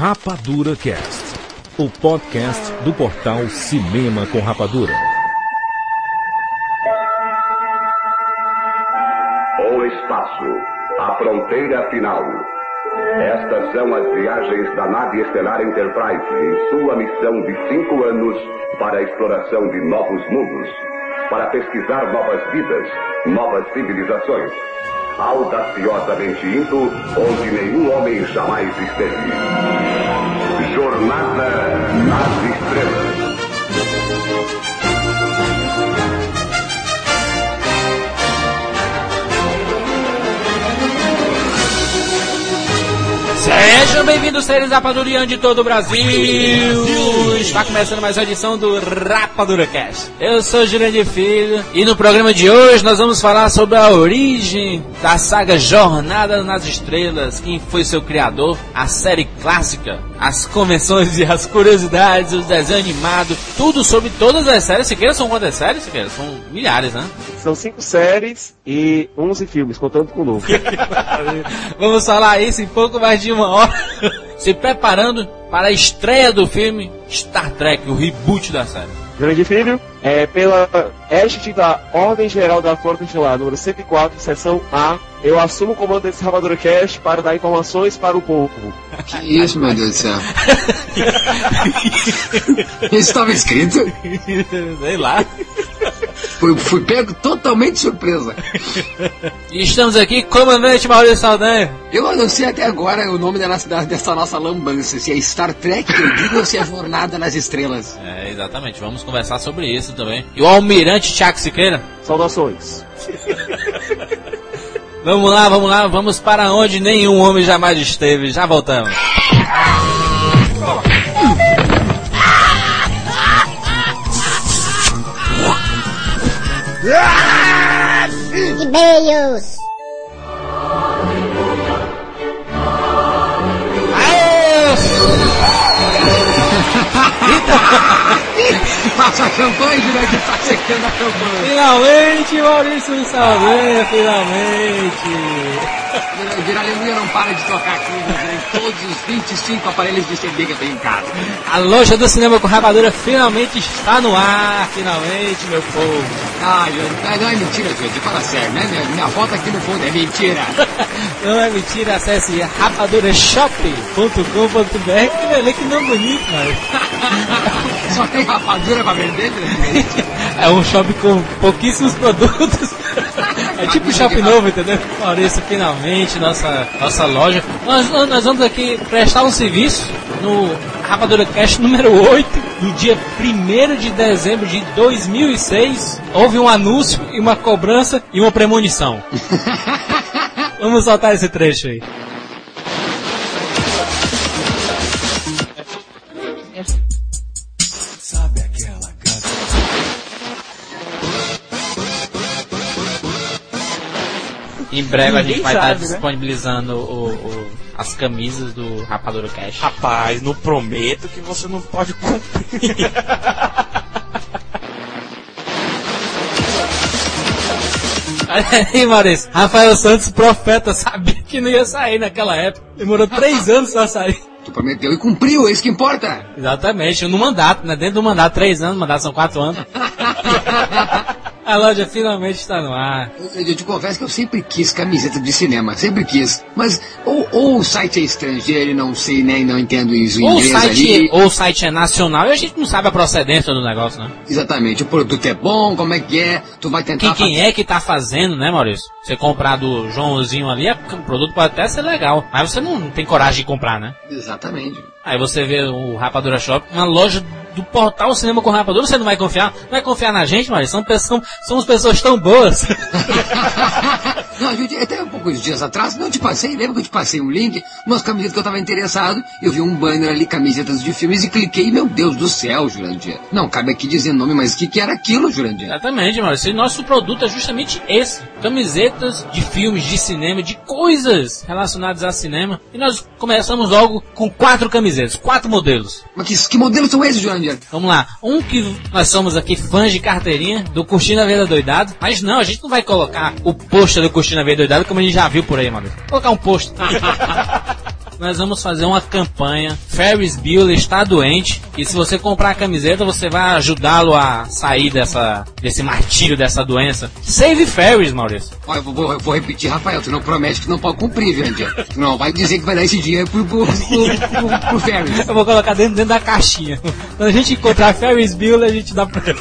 Rapadura Cast, o podcast do portal Cinema com Rapadura. O espaço, a fronteira final. Estas são as viagens da nave estelar Enterprise em sua missão de cinco anos para a exploração de novos mundos, para pesquisar novas vidas, novas civilizações audaciosamente indo onde nenhum homem jamais esteve. Jornada nas Estrelas. Sejam bem-vindos, seres Rapadurian de todo o Brasil. Está começando mais uma edição do Rapadura Cast. Eu sou Jurandir Filho e no programa de hoje nós vamos falar sobre a origem da saga Jornada nas Estrelas, quem foi seu criador, a série clássica, as convenções e as curiosidades, os desenhos animados, tudo sobre todas as séries. Siqueira são quantas séries, Siqueira? São milhares, né? São cinco séries e 11 filmes, contando com o novo. Vamos falar isso em pouco mais de uma hora. Se preparando para a estreia do filme Star Trek, o reboot da série. Grande Filho, é pela égide da Ordem Geral da Frota Estelar, número 104, seção A, eu assumo o comando desse Ramadura Cast para dar informações para o povo. Que isso, meu Deus do céu. Isso estava escrito? Sei lá. Fui, fui pego totalmente de surpresa. E estamos aqui, comandante Maurício Saldanha. Eu não sei até agora o nome da- dessa nossa lambança, se é Star Trek que eu digo ou se é Jornada nas Estrelas. É, exatamente, vamos conversar sobre isso também. E o almirante Tiago Siqueira. Saudações. Vamos lá, vamos lá, vamos para onde nenhum homem jamais esteve. Já voltamos. E-mails. Passa a campanha, Jurandir, tá secando a campanha. Finalmente, Maurício Saldanha, finalmente. Jurandir, a aleluia não para de tocar aqui, em todos os 25 aparelhos de CD que eu tenho em casa. A loja do cinema com rapadura finalmente está no ar, finalmente, meu povo. Ah, não é mentira, Jurandir, fala sério, né? Minha, minha foto aqui no fundo é mentira. Não é mentira, acesse rapadurashop.com.br que ver que não bonito, mano. Só tem rapadura pra vender, Jurandir? É um shopping com pouquíssimos produtos. É tipo um shopping novo, entendeu? Maurício, finalmente, nossa, nossa loja. Nós, nós vamos aqui prestar um serviço no Rapadura Cash número 8, no dia 1 de dezembro de 2006. Houve um anúncio e uma cobrança e uma premonição. Vamos soltar esse trecho aí. Em breve a gente Ninguém vai estar sabe, né? disponibilizando o- o- as camisas do Rapadura Cash. Rapaz, não prometo que você não pode cumprir. Olha aí, Maurício. Rafael Santos, profeta, sabia que não ia sair naquela época. Demorou três anos pra sair. Tu prometeu e cumpriu, é isso que importa. Exatamente, no mandato, né? Dentro do mandato, três anos, mandato são quatro anos. A loja finalmente está no ar. Eu, eu te confesso que eu sempre quis camiseta de cinema, sempre quis. Mas ou, ou o site é estrangeiro e não sei nem não entendo isso em Ou o, inglês site, ali. ou o site é nacional e a gente não sabe a procedência do negócio, né? Exatamente, o produto é bom, como é que é, tu vai tentar Quem, quem é que tá fazendo, né, Maurício? Você comprar do Joãozinho ali, é- o produto pode até ser legal, mas você não tem coragem de comprar, né? Exatamente. Aí você vê o Rapadura Shop, uma loja do portal Cinema com Rapadura, você não vai confiar? Não vai confiar na gente, Maurício? São pessoas, somos pessoas tão boas. não, gente, até um poucos dias atrás, não te passei, lembra que eu te passei um link, umas camisetas que eu tava interessado, eu vi um banner ali, camisetas de filmes, e cliquei, meu Deus do céu, Jurandir. Não, cabe aqui dizer nome, mas o que, que era aquilo, Jurandir? Exatamente, Maurício. E nosso produto é justamente esse. Camisetas de filmes, de cinema, de coisas relacionadas a cinema. E nós começamos logo com quatro camisetas, quatro modelos. Mas que, que modelos são esses, Jurandir? Vamos lá. Um que nós somos aqui fãs de carteirinha do Curtindo a Vida Doidado. Mas não, a gente não vai colocar o pôster do Curtindo a Vida Doidado como a gente já viu por aí, mano. Vou colocar um pôster. nós vamos fazer uma campanha. Ferris Bueller está doente e se você comprar a camiseta, você vai ajudá-lo a sair dessa, desse martírio, dessa doença. Save Ferris, Maurício. Olha, eu vou, eu vou repetir, Rafael, tu não promete que não pode cumprir, Jurandir. Tu não vai dizer que vai dar esse dinheiro pro, pro, pro, pro, pro Ferris. Eu vou colocar dentro, dentro da caixinha. Quando a gente encontrar Ferris Bueller, a gente dá pra ele.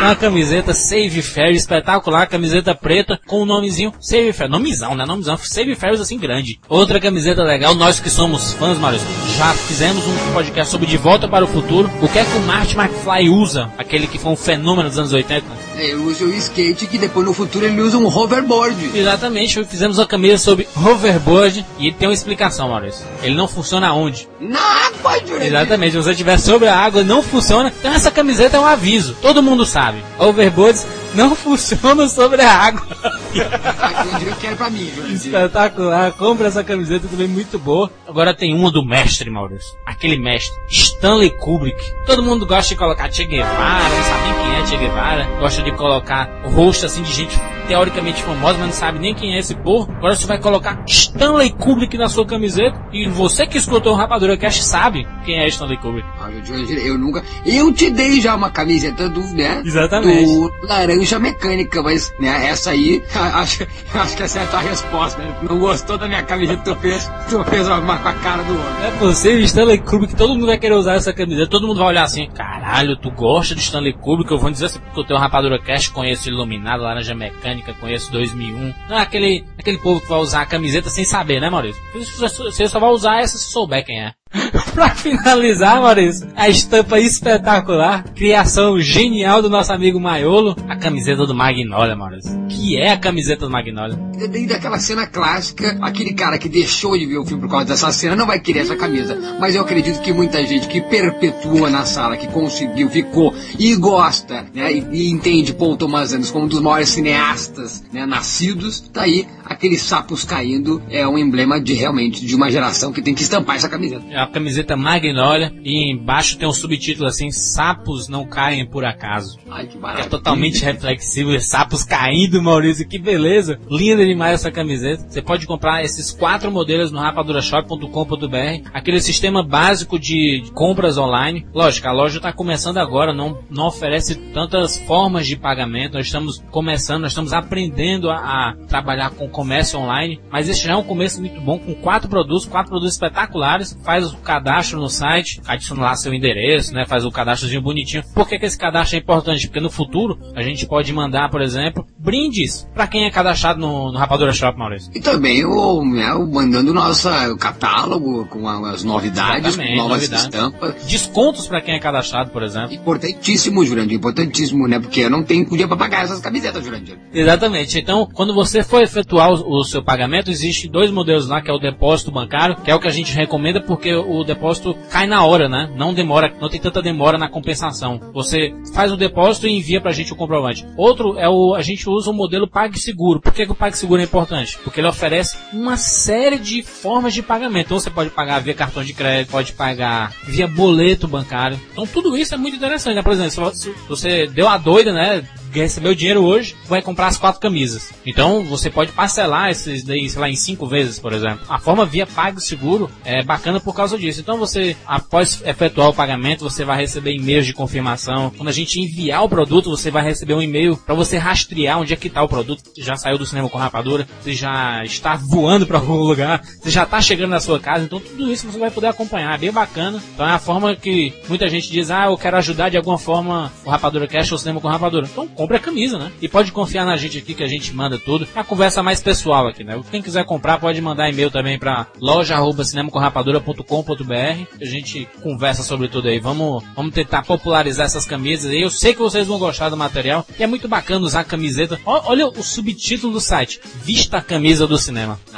uma camiseta Save Ferris, espetacular, camiseta preta com o nomezinho Save Ferris. Nomezão, né? Nomezão. Save Ferris assim grande. Outra camiseta legal, nós que somos fãs, Maurício, já fizemos um podcast sobre De Volta para o Futuro. O que é que o Marty McFly usa? Aquele que foi um fenômeno dos anos 80. Ele usa o skate que depois no futuro ele usa um hoverboard. Exatamente, fizemos uma camisa sobre hoverboard e tem uma explicação, Maurício. Ele não funciona onde? Na água. Exatamente, se você estiver sobre a água, não funciona. Então essa camiseta é um aviso. Todo mundo sabe. Overboards não funcionam sobre a água. Jurandir, eu quero pra mim. Espetacular. Compra essa camiseta também muito boa. Agora tem uma do mestre, Maurício. Aquele mestre, Stanley Kubrick. Todo mundo gosta de colocar Che Guevara, não sabe nem quem é Che Guevara. Gosta de colocar o rosto assim de gente teoricamente famosa, mas não sabe nem quem é esse porra. Agora você vai colocar Stanley Kubrick na sua camiseta. E você que escutou o Rapadura Cast sabe quem é Stanley Kubrick. Jurandir, eu nunca. Eu te dei já uma camiseta do, né? Exatamente. Do laranja mecânica, mas, né, essa aí, acho, acho que essa é a tua resposta, né? Não gostou da minha camiseta, tu fez, tu fez uma com a cara do outro. É possível, Stanley Kubrick, todo mundo vai querer usar essa camiseta, todo mundo vai olhar assim, caralho, tu gosta de Stanley Kubrick? Eu vou dizer assim, porque eu tenho Rapadura Cast, conheço Iluminado, Laranja Mecânica, conheço 2001. Não é aquele, aquele povo que vai usar a camiseta sem saber, né, Maurício? Você só vai usar essa se souber quem é. pra finalizar, Maurício, a estampa espetacular, criação genial do nosso amigo Maiolo, a camiseta do Magnolia, Maurício. Que é a camiseta do Magnolia? Dentro daquela cena clássica, aquele cara que deixou de ver o filme por causa dessa cena não vai querer essa camisa. Mas eu acredito que muita gente que perpetua na sala, que conseguiu, ficou e gosta, né? E, e entende Paul Thomas Anderson como um dos maiores cineastas né, nascidos, tá aí, aqueles sapos caindo é um emblema de realmente de uma geração que tem que estampar essa camiseta. É a camiseta Magnolia e embaixo tem um subtítulo assim, sapos não caem por acaso. Ai, que É totalmente reflexível, sapos caindo, Maurício, que beleza. Linda demais essa camiseta. Você pode comprar esses quatro modelos no rapadurashop.com.br. Aquele sistema básico de compras online. Lógico, a loja está começando agora, não, não oferece tantas formas de pagamento. Nós estamos começando, nós estamos aprendendo a, a trabalhar com comércio online. Mas esse já é um começo muito bom, com quatro produtos, quatro produtos espetaculares. Faz o cadastro no site, adiciona lá seu endereço, né? Faz o cadastrozinho bonitinho. Por que, que esse cadastro é importante? Porque no futuro a gente pode mandar, por exemplo, brindes para quem é cadastrado no, no Rapadura Shop, Maurício. E também o, né, o mandando nosso catálogo com as novidades, com novas novidades. estampas. Descontos para quem é cadastrado, por exemplo. Importantíssimo, Jurandir, importantíssimo, né? Porque eu não tenho dinheiro pra pagar essas camisetas, Jurandir. Exatamente. Então, quando você for efetuar o, o seu pagamento, existe dois modelos lá, que é o depósito bancário, que é o que a gente recomenda porque o depósito cai na hora, né? Não demora, não tem tanta demora na compensação. Você faz o depósito e envia pra gente o comprovante. Outro é o a gente usa o modelo PagSeguro. Por que, que o PagSeguro é importante? Porque ele oferece uma série de formas de pagamento. Então você pode pagar via cartão de crédito, pode pagar via boleto bancário. Então tudo isso é muito interessante. Né? Por exemplo, se você deu a doida, né? Recebeu o dinheiro hoje, vai comprar as quatro camisas. Então você pode parcelar esses daí, sei lá, em cinco vezes, por exemplo. A forma via PagSeguro é bacana por causa disso. Então você, após efetuar o pagamento, você vai receber e-mails de confirmação. Quando a gente enviar o produto, você vai receber um e-mail para você rastrear onde é que está o produto. Se já saiu do cinema com rapadura, se já está voando para algum lugar, se já está chegando na sua casa. Então tudo isso você vai poder acompanhar. É bem bacana. Então é a forma que muita gente diz, ah, eu quero ajudar de alguma forma o Rapadura Cash ou o cinema com rapadura. Então compre a camisa, né? E pode confiar na gente aqui que a gente manda tudo. É a conversa mais pessoal aqui, né? Quem quiser comprar pode mandar e-mail também para loja@cinemacomrapadura.com.br. A gente conversa sobre tudo aí. Vamos, vamos tentar popularizar essas camisas aí. Eu sei que vocês vão gostar do material. E é muito bacana usar a camiseta. Olha o subtítulo do site: Vista a camisa do cinema.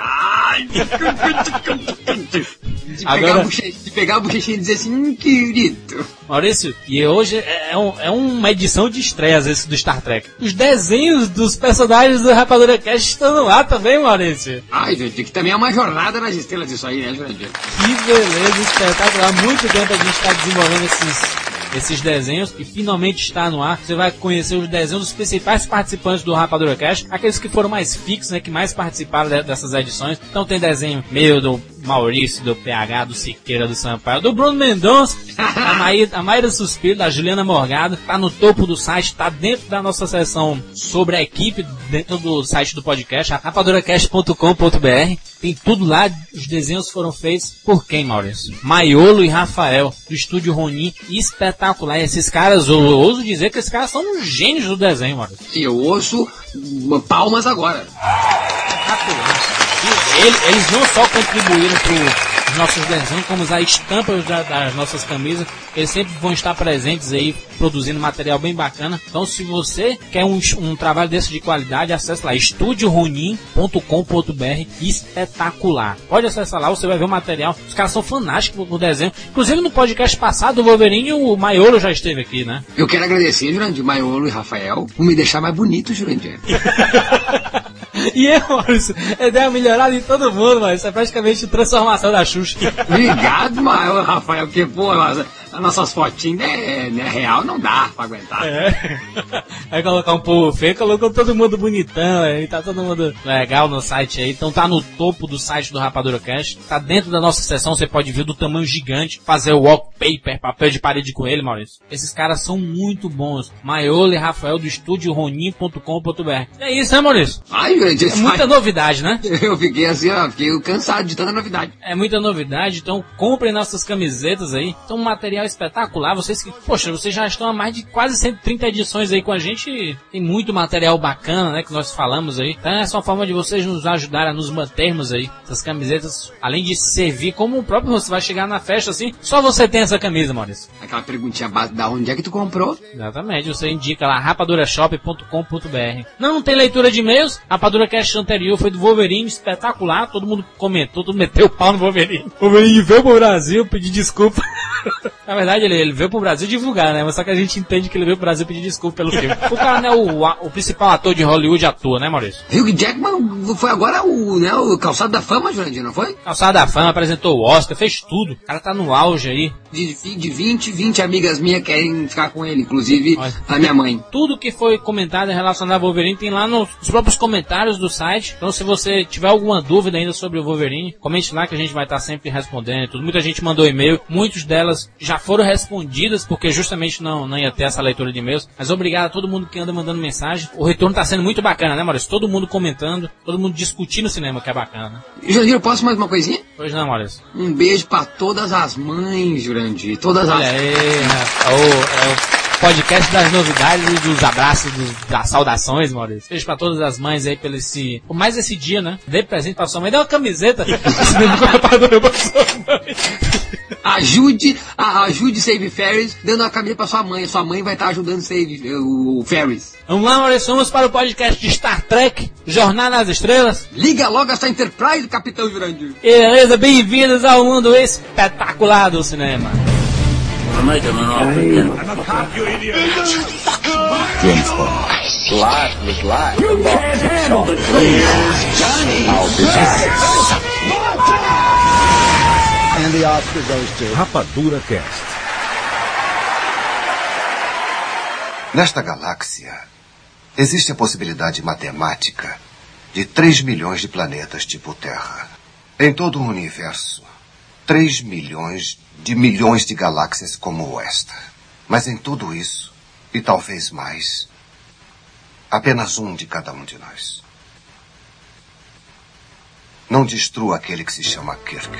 Agora- pegar, a bochechinha e dizer assim, hum, querido. Maurício, e hoje é, é um- é uma edição de estreia, às vezes, do Star Trek. Os desenhos dos personagens do Rapadura Cast estão lá também, Maurício. Ai, gente, que também é uma jornada nas estrelas isso aí, né, Jurandir? Que beleza espetacular. Há muito tempo a gente está desenvolvendo esses, esses desenhos e finalmente está no ar. Você vai conhecer os desenhos dos principais participantes do Rapadura Cast, aqueles que foram mais fixos, né, que mais participaram de, dessas edições. Então tem desenho meu do Maurício, do PH, do Siqueira, do Sampaio, do Bruno Mendonça, a Maíra, a Maíra Suspiro, da Juliana Morgado, tá no topo do site, tá dentro da nossa seção sobre a equipe, dentro do site do podcast, rapaduracast.com.br. Tem tudo lá, os desenhos foram feitos por quem, Maurício? Maiolo e Rafael, do estúdio Ronin, espetacular. E esses caras, eu ouso dizer que esses caras são gênios do desenho, Maurício. E eu ouço palmas agora. E eles não só contribuíram para os nossos desenhos, como as estampas da- das nossas camisas, eles sempre vão estar presentes aí, produzindo material bem bacana. Então, se você quer um, um trabalho desse de qualidade, acesse lá, estudiorunim.com.br, espetacular. Pode acessar lá, você vai ver o material. Os caras são fanáticos por desenho. Inclusive, no podcast passado, o Wolverine, o Maiolo já esteve aqui, né? Eu quero agradecer, Jurandir, Maiolo e Rafael, por me deixar mais bonito, Jurandir. E eu, Maurício, eu dei uma melhorada em todo mundo, mas é praticamente transformação da Xuxa. Obrigado, Rafael, porque, pô, as, as nossas fotinhas, né, né, real, não dá pra aguentar. É. Aí colocar um povo feio, colocou todo mundo bonitão, aí tá todo mundo legal no site aí. Então tá no topo do site do Rapadura Cash. Tá dentro da nossa seção, você pode ver do tamanho gigante, fazer o wallpaper, papel de parede com ele, Maurício. Esses caras são muito bons. Maiolo e Rafael do estúdio ronin.com.br. É isso, né, Maurício? Ai, Jurandir, É muita ai, novidade, né? eu fiquei assim, ó, fiquei cansado de tanta novidade. É muita novidade, então comprem nossas camisetas aí. Então, material espetacular. Vocês que, poxa, vocês já estão há mais de quase 130 edições aí com a gente. Tem muito material bacana, né, que nós falamos aí. Então, essa é uma forma de vocês nos ajudar a nos mantermos aí. Essas camisetas, além de servir como o próprio você vai chegar na festa assim, só você tem essa camisa, Maurício. Aquela perguntinha básica, da onde é que tu comprou? Exatamente, você indica lá rapadurashop.com.br. Não tem leitura de e-mails. A Rapadura Cast anterior foi do Wolverine, espetacular. Todo mundo comentou, todo mundo meteu o pau no Wolverine. O Wolverine veio pro Brasil pedir desculpa. Na verdade, ele, ele veio pro Brasil divulgar, né? Mas só que a gente entende que ele veio pro Brasil pedir desculpa pelo filme. O cara não é o, o principal ator de Hollywood atua, né, Maurício? Hugh Jackman foi agora o, né, o calçado da fama, Jurandir, não foi? Calçada da fama, apresentou o Oscar, fez tudo. O cara tá no auge aí. De, de 20, 20 amigas minhas querem ficar com ele, inclusive Olha. a minha mãe. Tudo que foi comentado em relação ao Wolverine tem lá nos próprios comentários do site. Então, se você tiver alguma dúvida ainda sobre o Wolverine, comente lá que a gente vai estar sempre respondendo. Tudo. Muita gente mandou e-mail, muitas delas já foram respondidas porque justamente não, não ia ter essa leitura de e-mails. Mas obrigado a todo mundo que anda mandando mensagem. O retorno tá sendo muito bacana, né, Maurício? Todo mundo comentando, todo mundo discutindo o cinema, que é bacana. né? Jurandir, eu posso mais uma coisinha? Pois não, Maurício. Um beijo pra todas as mães, Jurandir. Todas Olha as. aí. É é o podcast das novidades e dos abraços, dos- das saudações, Maurício. Beijo pra todas as mães aí pelo esse. Por mais esse dia, né? Dê presente pra sua mãe. Dê uma camiseta. pra sua mãe. Ajude, a, ajude Save Ferris dando a camisa pra sua mãe. Sua mãe vai estar ajudando Save o, o Ferris. Vamos lá, Maurício. Vamos para o podcast de Star Trek, Jornada nas Estrelas. Liga logo essa Enterprise, Capitão Jurandir. Beleza, bem-vindos ao mundo espetacular do cinema. Rapadura Cast. Nesta galáxia, existe a possibilidade matemática de 3 milhões de planetas tipo Terra. Em todo o universo, 3 milhões de milhões de galáxias como esta. Mas em tudo isso, e talvez mais, apenas um de cada um de nós. Não destrua aquele que se chama Kirk.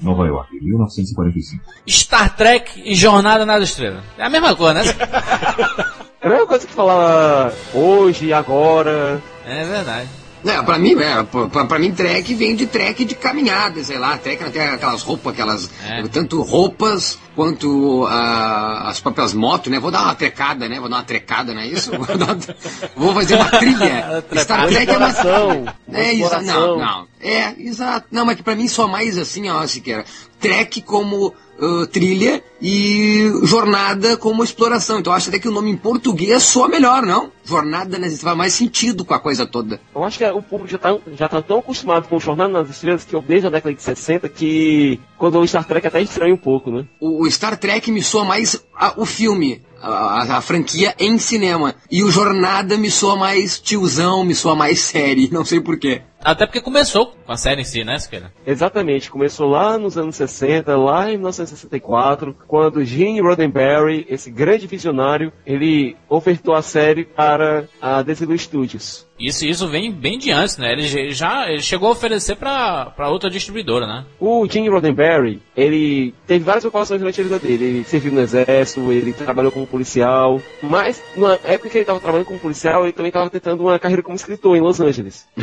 Nova York, 1945. Star Trek e Jornada nas Estrelas. É a mesma coisa, né? É a mesma coisa que falar hoje, agora. É verdade. É, pra mim, é, pra, pra mim, trek vem de trek de caminhada, sei lá, trek até aquelas roupas, aquelas. É. Tanto roupas quanto ah, as próprias motos, né? Vou dar uma trecada, né? Vou dar uma trecada, não é isso? Vou, dar uma- vou fazer uma trilha. Star Trek é uma. Exploração. É isso, não, não. É, exato. Não, mas que pra mim só mais assim, ó, Siqueira. Trek como uh, trilha e jornada como exploração. Então acho até que o nome em português soa melhor, não? Jornada né, faz mais sentido com a coisa toda. Eu acho que o público já tá, já tá tão acostumado com Jornada nas Estrelas que eu desde a década de 60 que quando o Star Trek até estranha um pouco, né? O, o Star Trek me soa mais a, o filme, a, a, a, franquia em cinema. E o Jornada me soa mais tiozão, me soa mais série, não sei porquê. Até porque começou com a série em si, né, Siqueira? Exatamente, começou lá nos anos 60, lá em 1964, quando Gene Roddenberry, esse grande visionário, ele ofertou a série para a Desilu Studios. Isso, isso vem bem de antes, né? Ele já ele chegou a oferecer para outra distribuidora, né? O Gene Roddenberry, ele teve várias ocupações durante a vida dele. Ele serviu no exército, ele trabalhou como policial, mas na época que ele estava trabalhando como policial, ele também estava tentando uma carreira como escritor em Los Angeles.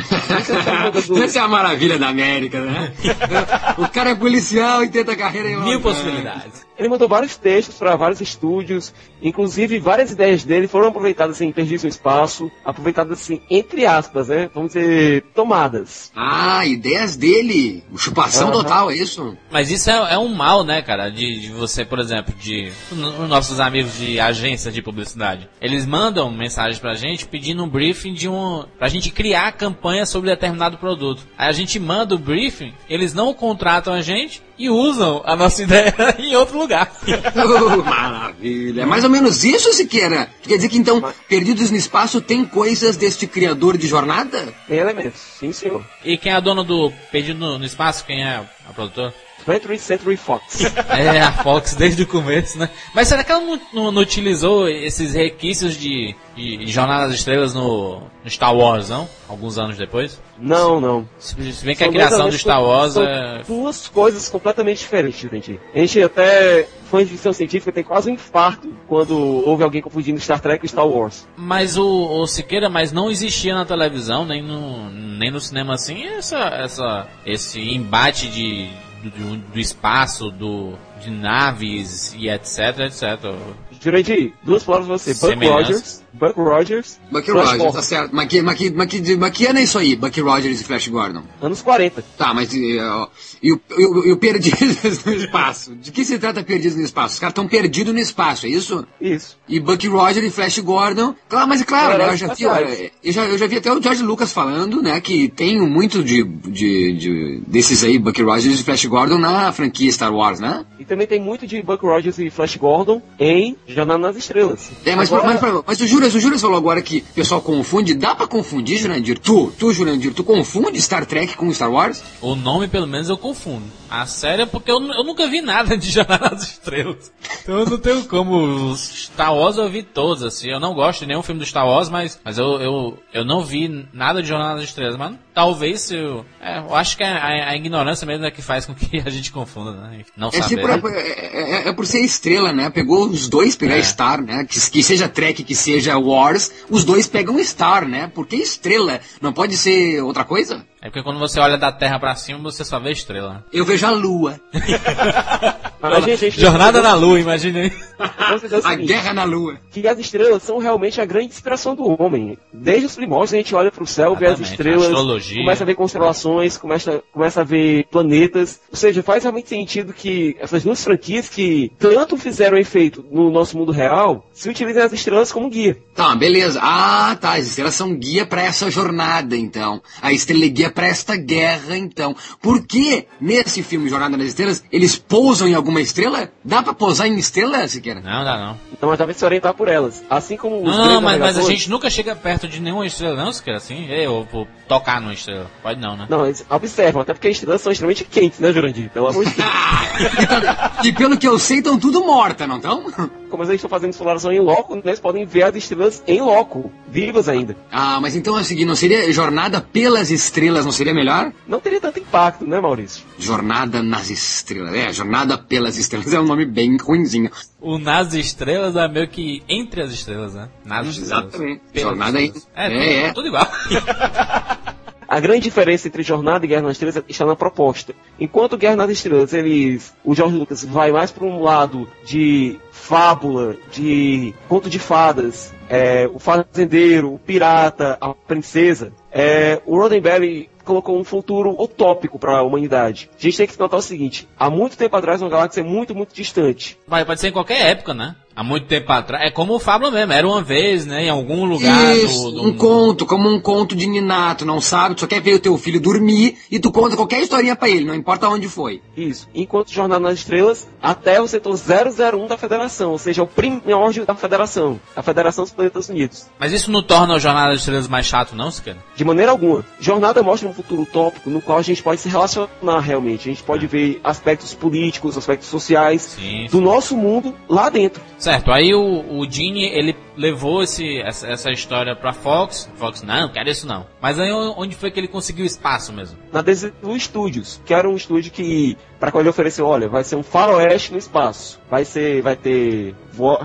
Essa é a maravilha da América, né? o cara é policial e tenta carreira em Los Mil possibilidades. Ele mandou vários textos para vários estúdios, inclusive várias ideias dele foram aproveitadas em Perdidos no Espaço, aproveitadas assim, entre aspas, né? Vamos dizer, tomadas. Ah, ideias dele! Chupação uhum. total, é isso? Mas isso é, é um mal, né, cara? De, de, você, por exemplo, de os nossos amigos de agência de publicidade. Eles mandam mensagens pra gente pedindo um briefing de um. pra gente criar campanha sobre determinado produto. Aí a gente manda o briefing, eles não contratam a gente e usam a nossa ideia em outro lugar. oh, maravilha. É mais ou menos isso, Siqueira. Quer dizer que então, Perdidos no Espaço tem coisas deste criador de jornada? Tem elementos, sim senhor. E quem é a dona do Perdido no Espaço? Quem é a produtora? 20th Century Fox. é, a Fox desde o começo, né? Mas será que ela não, não, não utilizou esses requisitos de, de, Jornada das Estrelas no, no, Star Wars, não? Alguns anos depois? Não, não. Se, se bem que são a criação do Star Wars são é... duas coisas completamente diferentes, gente. A gente até, fã de ficção científica, tem quase um infarto quando ouve alguém confundindo Star Trek e Star Wars. Mas o, o Siqueira, mas não existia na televisão, nem no, nem no cinema assim, essa, essa, esse embate de do, do espaço, do, de naves e etc, etc. Jurandir, duas palavras pra você. Buck Rogers. Buck Rogers. Buck Rogers, tá certo. Mas que, mas, que, mas, que, mas que ano é isso aí, Buck Rogers e Flash Gordon? Anos 40. Tá, mas e, e, e, o Perdidos no Espaço? De que se trata Perdidos no Espaço? Os caras estão perdidos no espaço, é isso? Isso. E Buck Rogers e Flash Gordon. Claro, mas claro, né, eu, já vi, eu, já, eu já vi até o George Lucas falando, né, que tem muito de, de, de desses aí, Buck Rogers e Flash Gordon na franquia Star Wars, né? E também tem muito de Buck Rogers e Flash Gordon em Jornada nas Estrelas. É, mas, Agora... mas, mas, o Juras, o Juras falou agora que o pessoal confunde. Dá pra confundir, Jurandir? Tu, tu, Jurandir, tu confunde Star Trek com Star Wars? O nome, pelo menos, eu confundo. A série é porque eu, eu nunca vi nada de Jornada nas Estrelas. Então eu não tenho como. Star Wars eu vi todos, assim. Eu não gosto de nenhum filme do Star Wars, mas, mas eu, eu, eu não vi nada de Jornada nas Estrelas, mano. Talvez se eu. É, eu acho que a, a, a, ignorância mesmo é que faz com que a gente confunda, né? Não é, saber. Por, é, é, é, por ser estrela, né? Pegou os dois, pegar é. Star, né? Que, que seja Trek, que seja Wars, os dois pegam Star, né? Porque estrela não pode ser outra coisa? É porque quando você olha da Terra para cima, você só vê estrela. Eu vejo a Lua. Mas, gente, Jornada na Lua, imagina aí. a guerra na Lua. Que as estrelas são realmente a grande inspiração do homem. Desde os primórdios a gente olha para o céu, vê as estrelas, começa a ver constelações, começa, começa a ver planetas. Ou seja, faz realmente sentido que essas duas franquias que tanto fizeram efeito no nosso mundo real, se utilizem as estrelas como guia. Tá, beleza. Ah, tá. As estrelas são guia para essa jornada, então. A estrela é guia para esta guerra, então. Por que nesse filme Jornada nas Estrelas eles pousam em alguma estrela? Dá para pousar em estrela, Siqueira? Não, dá não. Então, mas dá pra se orientar por elas. Assim como os Não, mas, mas a gente nunca chega perto de nenhuma estrela, não, Siqueira, assim? Eu vou tocar numa estrela. Pode não, né? Não, eles observam, até porque as estrelas são extremamente quentes, né, Jurandir? Pelo amor de Deus. e pelo que eu sei, estão tudo mortas, não estão? Como eles estão fazendo exploração em loco, né, eles podem ver as estrelas em loco, vivas ainda. Ah, mas então é o seguinte, não seria jornada pelas estrelas, não seria melhor? Não teria tanto impacto, né, Maurício? Jornada nas estrelas. É, jornada pelas estrelas é um nome bem ruimzinho. O nas estrelas é meio que entre as estrelas, né? Nas Exatamente. Jornada aí. É, é, é. tudo igual. A grande diferença entre Jornada e Guerra nas Estrelas está na proposta. Enquanto Guerra nas Estrelas, eles, o George Lucas vai mais para um lado de fábula, de conto de fadas, é, o fazendeiro, o pirata, a princesa, é, o Roddenberry colocou um futuro utópico para a humanidade. A gente tem que notar o seguinte: há muito tempo atrás, uma galáxia muito, muito distante. Vai, pode ser em qualquer época, né? Há muito tempo atrás. É como o Fábio mesmo, era uma vez, né, em algum lugar. Isso, do, do... um conto, como um conto de Ninato, não sabe? Tu só quer ver o teu filho dormir e tu conta qualquer historinha para ele, não importa onde foi. Isso. Enquanto Jornada nas Estrelas, até é o setor 001 da Federação, ou seja, o primórdio da Federação, a Federação dos Planetas Unidos. Mas isso não torna o Jornada das Estrelas mais chato, não, Siqueira? De maneira alguma. Jornada mostra um futuro utópico no qual a gente pode se relacionar realmente. A gente pode é. ver aspectos políticos, aspectos sociais sim, do nosso mundo lá dentro. Certo, aí o, o Gene, ele levou esse, essa, essa história pra Fox. Fox, não, quero isso não. Mas aí onde foi que ele conseguiu espaço mesmo? Na Desilu Studios, que era um estúdio que, para qual ele ofereceu, olha, vai ser um faroeste no espaço. Vai ser, vai ter,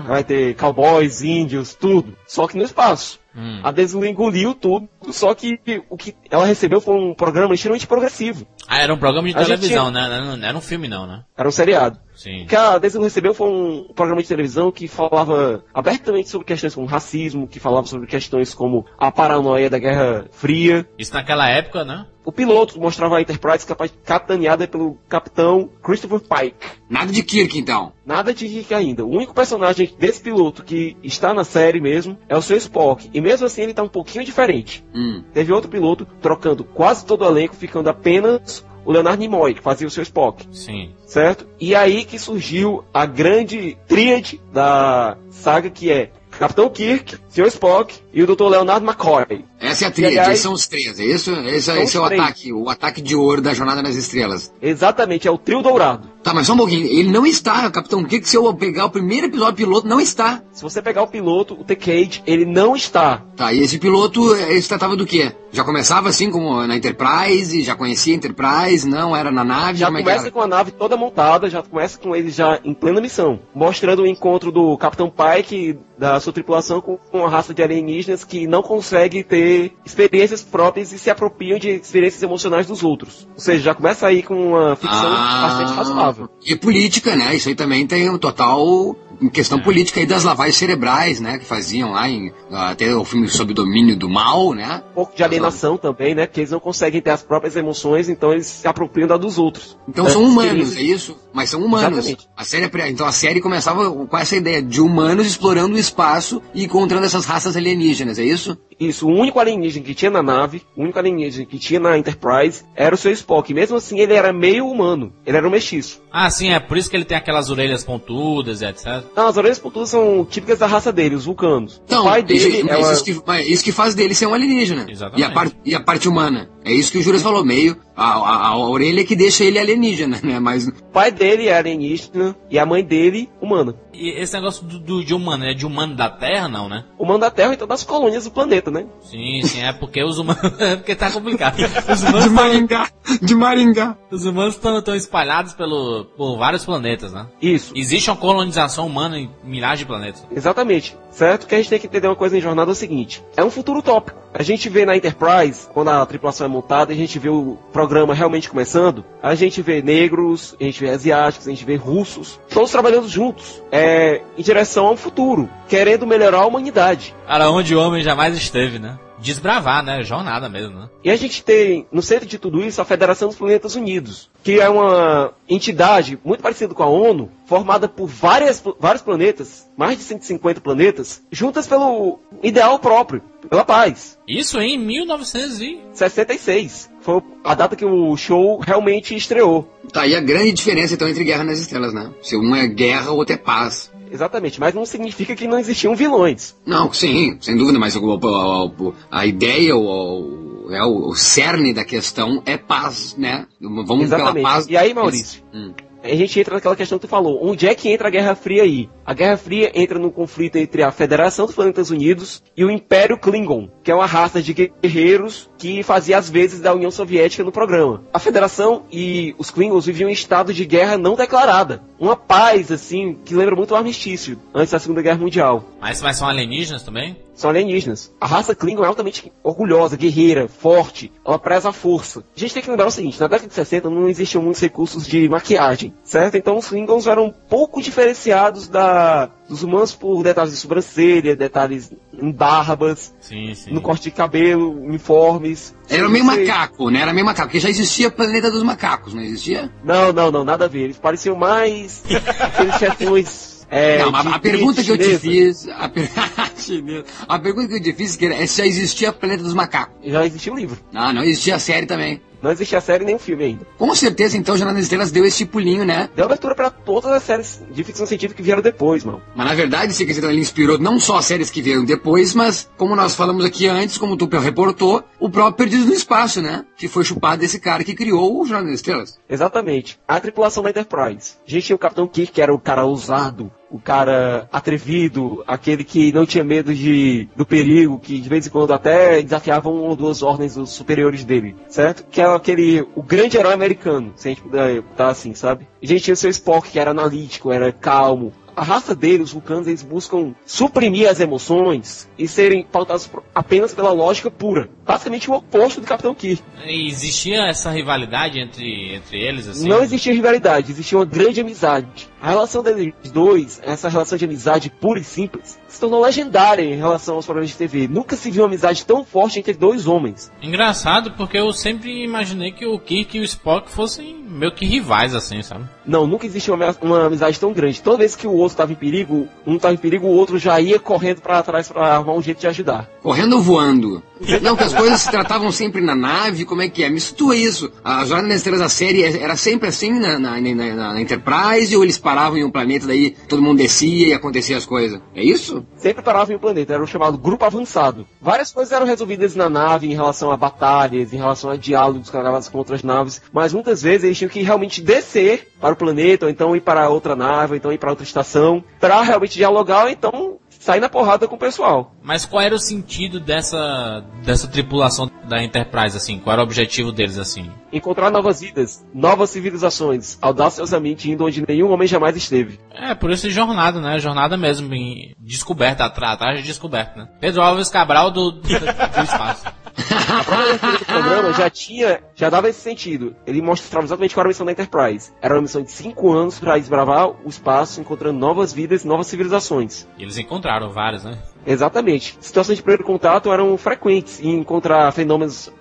vai ter cowboys, índios, tudo. Só que no espaço. Hum. A Desilu engoliu tudo, só que o que ela recebeu foi um programa extremamente progressivo. Ah, era um programa de a televisão, tinha... né? Não era um filme não, né? Era um seriado. Sim. O que a Desilu recebeu foi um programa de televisão que falava abertamente sobre questões como racismo, que falava sobre questões como a paranoia da Guerra Fria. Isso naquela época, né? O piloto mostrava a Enterprise capitaneada pelo capitão Christopher Pike. Nada de Kirk, então. Nada de Kirk ainda. O único personagem desse piloto que está na série mesmo é o seu Spock. E mesmo assim ele está um pouquinho diferente. Hum. Teve outro piloto trocando quase todo o elenco, ficando apenas o Leonardo Nimoy, que fazia o seu Spock. Sim. Certo? E aí que surgiu a grande tríade da saga que é Capitão Kirk, Sr. Spock e o Dr. Leonardo McCoy. Essa é a tríade, aliás, são os três, é isso? Esse, esse é o três. ataque, o ataque de ouro da Jornada nas Estrelas. Exatamente, é o trio dourado. Tá, mas só um pouquinho, ele não está, Capitão Kirk, se eu pegar o primeiro episódio piloto, não está. Se você pegar o piloto, o T-Cage, ele não está. Tá, e esse piloto, ele tratava do quê? Já começava assim como na Enterprise, já conhecia a Enterprise, não era na nave? Já começa com a nave toda montada, já começa com ele já em plena missão, mostrando o encontro do Capitão Pike da sua tripulação com uma raça de alienígenas que não consegue ter experiências próprias e se apropriam de experiências emocionais dos outros. Ou seja, já começa aí com uma ficção ah, bastante razoável. E política, né? Isso aí também tem um total questão é. política aí das lavagens cerebrais, né? Que faziam lá em até o filme sob domínio do mal, né? Um pouco de alienação também, né? Porque eles não conseguem ter as próprias emoções, então eles se apropriam da dos outros. Então são humanos, é isso? Mas são humanos. Exatamente. A série, então a série começava com essa ideia de humanos explorando o espaço e encontrando essas raças alienígenas, é isso? Isso, o único alienígena que tinha na nave, o único alienígena que tinha na Enterprise era o seu Spock. Mesmo assim, ele era meio humano. Ele era um mestiço. Ah, sim, é por isso que ele tem aquelas orelhas pontudas, etc. Não, as orelhas pontudas são típicas da raça dele, os vulcanos. Então, o pai dele. Mas, é uma... isso, que, isso que faz dele ser um alienígena. Exatamente. E a, par, e a parte humana. É isso que o Juras falou, meio. A, a, a, orelha que deixa ele alienígena, né? Mas. O pai dele é alienígena e a mãe dele, humana. E esse negócio do, do, de humano, é de humano da Terra, não, né? Humano da Terra, então das colônias do planeta, né? Sim, sim, é porque os humanos. é porque tá complicado. Os humanos de Maringá. De Maringá. Os humanos estão espalhados pelo, por vários planetas, né? Isso. Existe uma colonização humana em milhares de planetas. Exatamente. Certo? Que a gente tem que entender uma coisa em jornada é o seguinte: é um futuro utópico. A gente vê na Enterprise, quando a tripulação é montada, a gente vê o programa realmente começando, a gente vê negros, a gente vê asiáticos, a gente vê russos, todos trabalhando juntos, é, em direção ao futuro, querendo melhorar a humanidade. Para onde o homem jamais esteve, né? desbravar, né? Jornada mesmo, né? E a gente tem, no centro de tudo isso, a Federação dos Planetas Unidos, que é uma entidade muito parecida com a ONU, formada por várias, vários planetas, mais de 150 planetas, juntas pelo ideal próprio, pela paz. Isso em 1966. Foi a data que o show realmente estreou. Tá aí a grande diferença então entre Guerra nas Estrelas, né? Se um é guerra, o outro é paz. Exatamente, mas não significa que não existiam vilões. Não, sim, sem dúvida, mas a, a, a ideia, o, é, o, cerne da questão é paz, né? Vamos Exatamente. pela paz. E aí, Maurício? Hum a gente entra naquela questão que tu falou. Onde é que entra a Guerra Fria aí? A Guerra Fria entra no conflito entre a Federação dos Planetas Unidos e o Império Klingon, que é uma raça de guerreiros que fazia as vezes da União Soviética no programa. A Federação e os Klingons viviam em estado de guerra não declarada. Uma paz, assim, que lembra muito o armistício, antes da Segunda Guerra Mundial. Mas, mas são alienígenas também? são alienígenas. A raça Klingon é altamente orgulhosa, guerreira, forte, ela preza a força. A gente tem que lembrar o seguinte, na década de 60 não existiam muitos recursos de maquiagem, certo? Então os Klingons eram um pouco diferenciados da, dos humanos por detalhes de sobrancelha, detalhes em barbas, sim, sim. no corte de cabelo, uniformes. Era meio macaco, né? Era meio macaco, porque já existia Planeta dos Macacos, não existia? Não, não, não, nada a ver. Eles pareciam mais aqueles chefões é, não, a, a pergunta que eu te fiz. A, per... a pergunta que eu te fiz é se já existia Planeta dos Macacos. Já existia o livro. Ah, não existia a série também. Não existia a série nem o filme ainda. Com certeza, então, Jornada das Estrelas deu esse pulinho, né? Deu abertura para todas as séries de ficção científica que vieram depois, mano. Mas na verdade, se quiser, ele inspirou não só as séries que vieram depois, mas, como nós falamos aqui antes, como tu reportou, o próprio Perdido no Espaço, né? Que foi chupado desse cara que criou o Jornada das Estrelas. Exatamente. A tripulação da Enterprise. A gente tinha o Capitão Kirk, que era o cara ousado, o cara atrevido, aquele que não tinha medo de, do perigo, que de vez em quando até desafiava uma ou duas ordens dos superiores dele, certo? Que é aquele, o grande herói americano, se a gente puder botar assim, sabe? A gente tinha o seu Spock, que era analítico, era calmo, a raça dele, os vulcanos, eles buscam suprimir as emoções e serem pautados apenas pela lógica pura. Basicamente o oposto do Capitão Kirk. E existia essa rivalidade entre, entre eles? Assim? Não existia rivalidade, existia uma grande amizade. A relação deles dois, essa relação de amizade pura e simples, se tornou legendária em relação aos programas de TV. Nunca se viu uma amizade tão forte entre dois homens. Engraçado, porque eu sempre imaginei que o Kirk e o Spock fossem meio que rivais, assim, sabe? Não, nunca existiu uma, uma amizade tão grande. Toda vez que o outro estava em perigo, um estava em perigo, o outro já ia correndo para trás para arrumar um jeito de ajudar. Correndo ou voando? Não, que as coisas se tratavam sempre na nave, como é que é? Me situa isso. A Jornada nas Estrelas, a série, era sempre assim na, na, na, na Enterprise, ou eles paravam em um planeta, daí todo mundo descia e acontecia as coisas? É isso? Sempre paravam em um planeta, era o chamado grupo avançado. Várias coisas eram resolvidas na nave em relação a batalhas, em relação a diálogos gravados com outras naves, mas muitas vezes eles tinham que realmente descer para o planeta, ou então ir para outra nave, ou então ir para outra estação, para realmente dialogar, ou então sair na porrada com o pessoal. Mas qual era o sentido dessa, dessa tripulação da Enterprise, assim? Qual era o objetivo deles, assim? Encontrar novas vidas, novas civilizações, audaciosamente indo onde nenhum homem jamais esteve. É, por isso jornada, né? Jornada mesmo, em descoberta, atrás de descoberta, né? Pedro Alves Cabral do, do, do espaço. A própria do programa já tinha, já dava esse sentido. Ele mostrava exatamente qual era a missão da Enterprise. Era uma missão de cinco anos para desbravar o espaço, encontrando novas vidas, novas civilizações. E eles encontraram várias, né? Exatamente. Situações de primeiro contato eram frequentes em encontrar fenômenos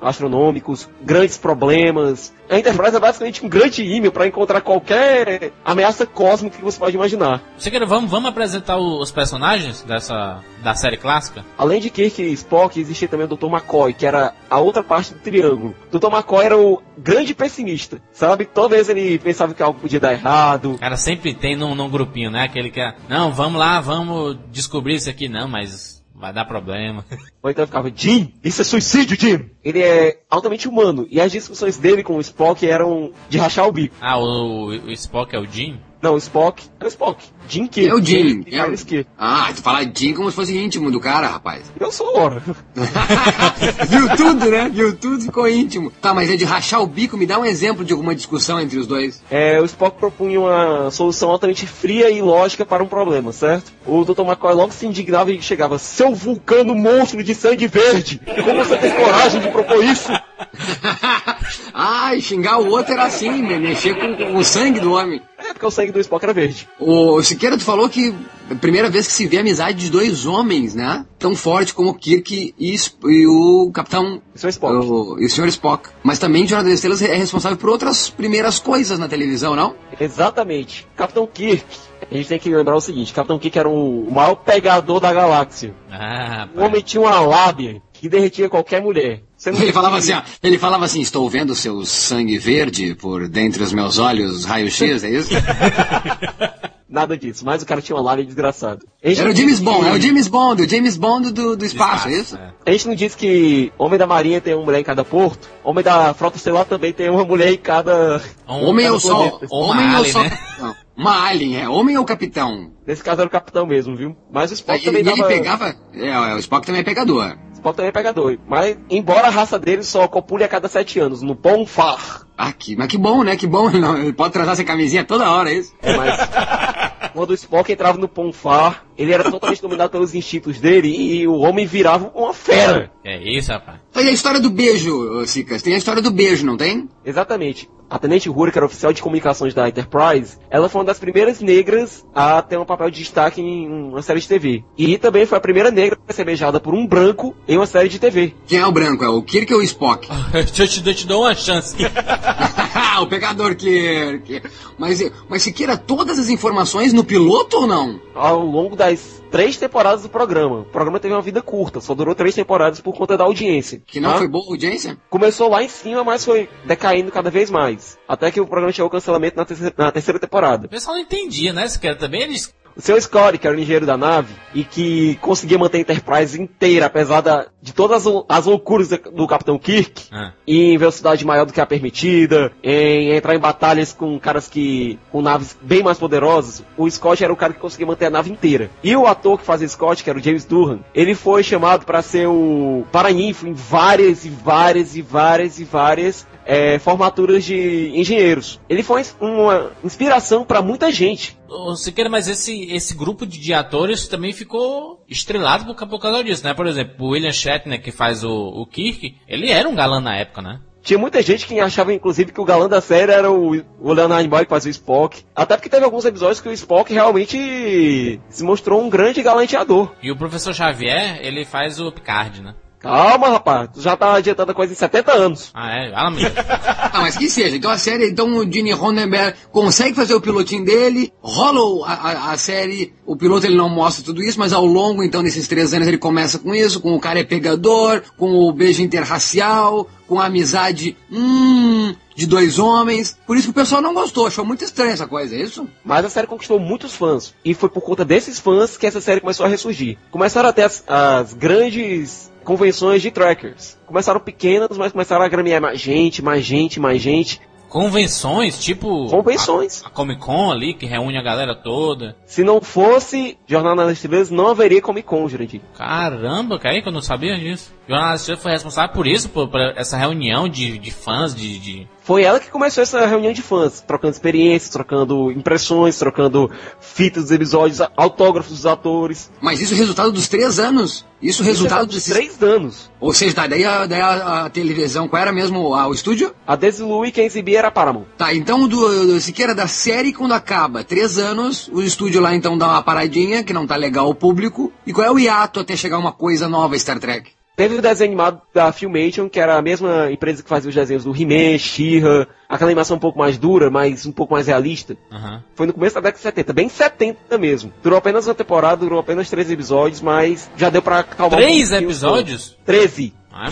astronômicos, grandes problemas. A Enterprise é basicamente um grande e-mail para encontrar qualquer ameaça cósmica que você pode imaginar. Chegueira, vamos, vamos apresentar os personagens dessa da série clássica? Além de Kirk e Spock, existia também o Dr. McCoy, que era a outra parte do triângulo. O Dr. McCoy era o grande pessimista, sabe? Toda vez ele pensava que algo podia dar errado. Cara, sempre tem num, num grupinho, né? Aquele que é, não, vamos lá, vamos descobrir isso aqui, não, mas vai dar problema. Ou então ficava, Jim, isso é suicídio, Jim! Ele é altamente humano, e as discussões dele com o Spock eram de rachar o bico. Ah, o, o Spock é o Jim? Não, o Spock é o Spock. Jim que? É o Jim. É o... Que. Ah, tu fala Jim como se fosse íntimo do cara, rapaz. Eu sou ora. Viu tudo, né? Viu tudo, ficou íntimo. Tá, mas é de rachar o bico, me dá um exemplo de alguma discussão entre os dois. É, o Spock propunha uma solução altamente fria e lógica para um problema, certo? O Dr. McCoy logo se indignava e chegava, seu vulcano monstro de sangue verde! Como você tem coragem de propor isso? ah, e xingar o outro era assim, mexer com, com, o sangue do homem. É, porque o sangue do Spock era verde. O Siqueira, tu falou que é a primeira vez que se vê a amizade de dois homens, né? Tão forte como o Kirk e, e o Capitão... E o Sr. Spock. O, e o Sr. Spock. Mas também Jornada das Estrelas é responsável por outras primeiras coisas na televisão, não? Exatamente. Capitão Kirk a gente tem que lembrar o seguinte: Capitão Kirk era o maior pegador da galáxia. Ah, o homem tinha uma lábia que derretia qualquer mulher. Ele falava, assim, ó, ele falava assim: Estou vendo seu sangue verde por dentre os meus olhos, raio-x, é isso? Nada disso, mas o cara tinha uma lábia desgraçada. Era o James Bond, que... é o James Bond, o James Bond do, do espaço, espaço, é isso? É. A gente não disse que Homem da Marinha tem uma mulher em cada porto, Homem da Frota Estelar também tem uma mulher em cada. Homem ou só. Homem ou só. Uma alien, é homem ou capitão? Nesse caso era o capitão mesmo, viu? Mas o Spock é, também ele, dava... ele pegava... É, o Spock também é pegador. Spock também é pegador. Mas, embora a raça dele só copule a cada sete anos, no Ponfar. Ah, que, mas que bom, né? Que bom. Ele pode trazer essa camisinha toda hora, é isso? É, mas... quando o Spock entrava no Ponfar, ele era totalmente dominado pelos instintos dele e o homem virava uma fera. É isso, rapaz. Tem a história do beijo, Cicas. Tem a história do beijo, não tem? Exatamente. a Tenente Uhura, que era oficial de comunicações da Enterprise, ela foi uma das primeiras negras a ter um papel de destaque em uma série de TV. E também foi a primeira negra a ser beijada por um branco em uma série de TV. Quem é o branco? É o Kirk ou o Spock? eu, te, eu te dou uma chance. o pegador Kirk. Mas, mas se queira todas as informações no piloto ou não? Ao longo das três temporadas do programa. O programa teve uma vida curta, só durou três temporadas por conta da audiência. Que não tá? foi boa audiência? Começou lá em cima, mas foi decaindo cada vez mais. Até que o programa chegou ao cancelamento na terceira, na terceira temporada. O pessoal não entendia, né? Se quer também eles o seu Scott, que era o engenheiro da nave, e que conseguia manter a Enterprise inteira, apesar da, de todas as loucuras do Capitão Kirk, ah. em velocidade maior do que a permitida, em entrar em batalhas com caras que. com naves bem mais poderosas, o Scott era o cara que conseguia manter a nave inteira. E o ator que fazia Scott, que era o James Durham, ele foi chamado para ser o paraninfo em várias e várias e várias e várias é, formaturas de engenheiros. Ele foi uma inspiração para muita gente. Siqueira, mas esse, esse grupo de, de, atores também ficou estrelado por, por causa disso, né? Por exemplo, o William Shatner, que faz o, o Kirk, ele era um galã na época, né? Tinha muita gente que achava, inclusive, que o galã da série era o, o Leonard Boy que fazia o Spock. Até porque teve alguns episódios que o Spock realmente se mostrou um grande galanteador. E o professor Xavier, ele faz o Picard, né? Calma, rapaz, tu já tá adiantando a coisa em 70 anos. Ah, é? Ah, ah, mas que seja. Então a série, então o Gene Ronenberg consegue fazer o pilotinho dele, rola a, a, a, série, o piloto ele não mostra tudo isso, mas ao longo, então, desses três anos ele começa com isso, com o cara é pegador, com o beijo interracial, com a amizade, hum, de dois homens. Por isso que o pessoal não gostou, achou muito estranha essa coisa, é isso? Mas a série conquistou muitos fãs. E foi por conta desses fãs que essa série começou a ressurgir. Começaram até as, as grandes convenções de trackers. Começaram pequenas, mas começaram a gramear mais gente, mais gente, mais gente. Convenções, tipo. Convenções. A, a, Comic Con ali, que reúne a galera toda. Se não fosse Jornada nas Estrelas, não haveria Comic Con, Jurandir. Caramba, cara, que eu não sabia disso. Jornada nas Estrelas foi responsável por isso, por, por essa reunião de, de fãs, de, de foi ela que começou essa reunião de fãs, trocando experiências, trocando impressões, trocando fitas dos episódios, autógrafos dos atores. Mas isso é resultado dos três anos? Isso é resultado dos três anos. Ou seja, tá, daí, a, daí a, a, televisão, qual era mesmo a, o estúdio? A Desilu e quem exibia era a Paramount. Tá, então do, do Siqueira da série quando acaba, três anos, o estúdio lá então dá uma paradinha, que não tá legal ao público. E qual é o hiato até chegar uma coisa nova Star Trek? Teve o desenho animado da Filmation, que era a mesma empresa que fazia os desenhos do He-Man, She-Ra, aquela animação um pouco mais dura, mas um pouco mais realista. Uhum. Foi no começo da década de 70, bem 70 mesmo. Durou apenas uma temporada, durou apenas três episódios, mas já deu pra calmar Três um episódios? Treze. Ah,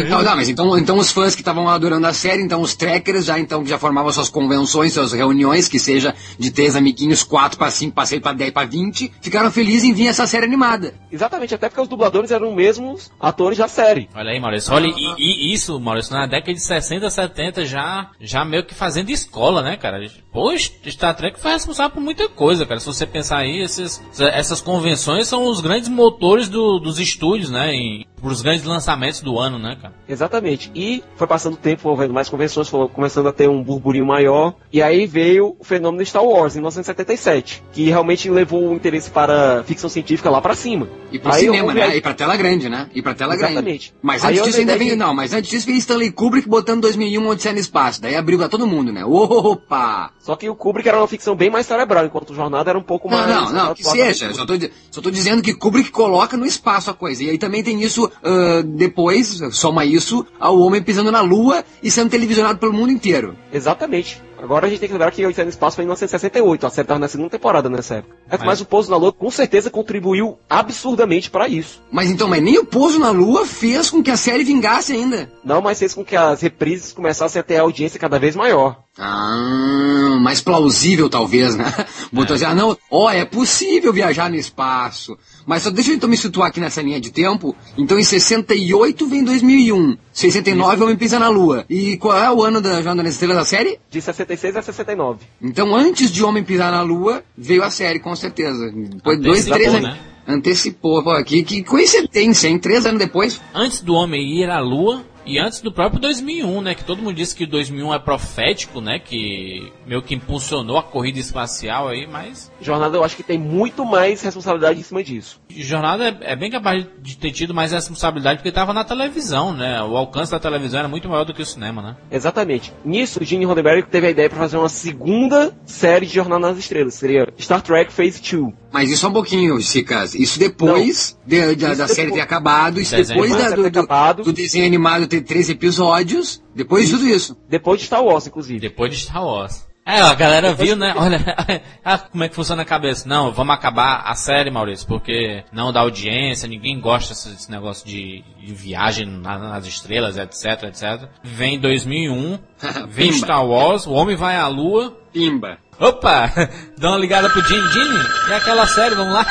então, não, mas então, então os fãs que estavam adorando a série, então os trackers já então já formavam suas convenções, suas reuniões, que seja de três amiguinhos, quatro para cinco, para seis, para dez, para vinte, ficaram felizes em vir essa série animada. Exatamente, até porque os dubladores eram os mesmos atores da série. Olha aí, Maurício, olha, e, e, isso, Maurício, na década de 60, 70 já, já meio que fazendo escola, né, cara? Poxa, Star Trek foi responsável por muita coisa, cara. Se você pensar aí, esses, essas convenções são os grandes motores do, dos estúdios, né? Em, os grandes lançamentos do ano, né, cara? Exatamente. E foi passando o tempo, houve mais convenções, foi começando a ter um burburinho maior. E aí veio o fenômeno de Star Wars, em 1977, que realmente levou o interesse para ficção científica lá para cima. E pro aí cinema, né? Aí... E pra tela grande, né? E pra tela Exatamente. grande. Mas antes disso ainda veio, não, mas antes disso veio Stanley Kubrick botando 2001 Odisseia no Espaço. Daí abriu pra todo mundo, né? Opa! Só que o Kubrick era uma ficção bem mais cerebral, enquanto o Jornada era um pouco não, mais... Não, não, que seja. Só tô, só tô dizendo que Kubrick coloca no espaço a coisa. E aí também tem isso, uh, depois, soma isso, ao homem pisando na lua e sendo televisionado pelo mundo inteiro. Exatamente. Agora a gente tem que lembrar que Odisseia no Espaço foi em 1968, a série estava na segunda temporada nessa época. É, mas... mas... o Pouso na Lua com certeza contribuiu absurdamente para isso. Mas então, mas nem o Pouso na Lua fez com que a série vingasse ainda. Não, mas fez com que as reprises começassem a ter audiência cada vez maior. Ah, mais plausível talvez, né? Botou é. assim, ah não, ó, é possível viajar no espaço. Mas só deixa eu então me situar aqui nessa linha de tempo. Então em 68 vem 2001. 69 Isso. Homem Pisa na Lua. E qual é o ano da Jornada nas Estrelas da série? De 66 a 69. Então antes de Homem Pisar na Lua, veio a série, com certeza. Depois dois, três anos. Né? Antecipou. Pô, que, que coincidência, hein? Três anos depois. Antes do Homem ir à Lua, E antes do próprio 2001, né? Que todo mundo disse que 2001 é profético, né? Que meio que impulsionou a corrida espacial aí, mas... Jornada eu acho que tem muito mais responsabilidade em cima disso. Jornada é, é bem capaz de ter tido mais responsabilidade porque estava na televisão, né? O alcance da televisão era muito maior do que o cinema, né? Exatamente. Nisso, Gene Roddenberry teve a ideia para fazer uma segunda série de Jornada nas Estrelas. Seria Star Trek Phase 2. Mas isso é um pouquinho, Cicas. Isso depois de, de, isso da série ter acabado, isso depois da, do, do, do, desenho animado ter três episódios, depois de tudo isso. Depois de Star Wars, inclusive. Depois de Star Wars. É, a galera viu, né? Olha, ah, como é que funciona a cabeça. Não, vamos acabar a série, Maurício, porque não dá audiência, ninguém gosta desse negócio de, de viagem nas estrelas, etc, etc. Vem 2001, vem Star Wars, o homem vai à lua. Pimba. Opa! Dá uma ligada pro Gene. Gene, e aquela série, vamos lá?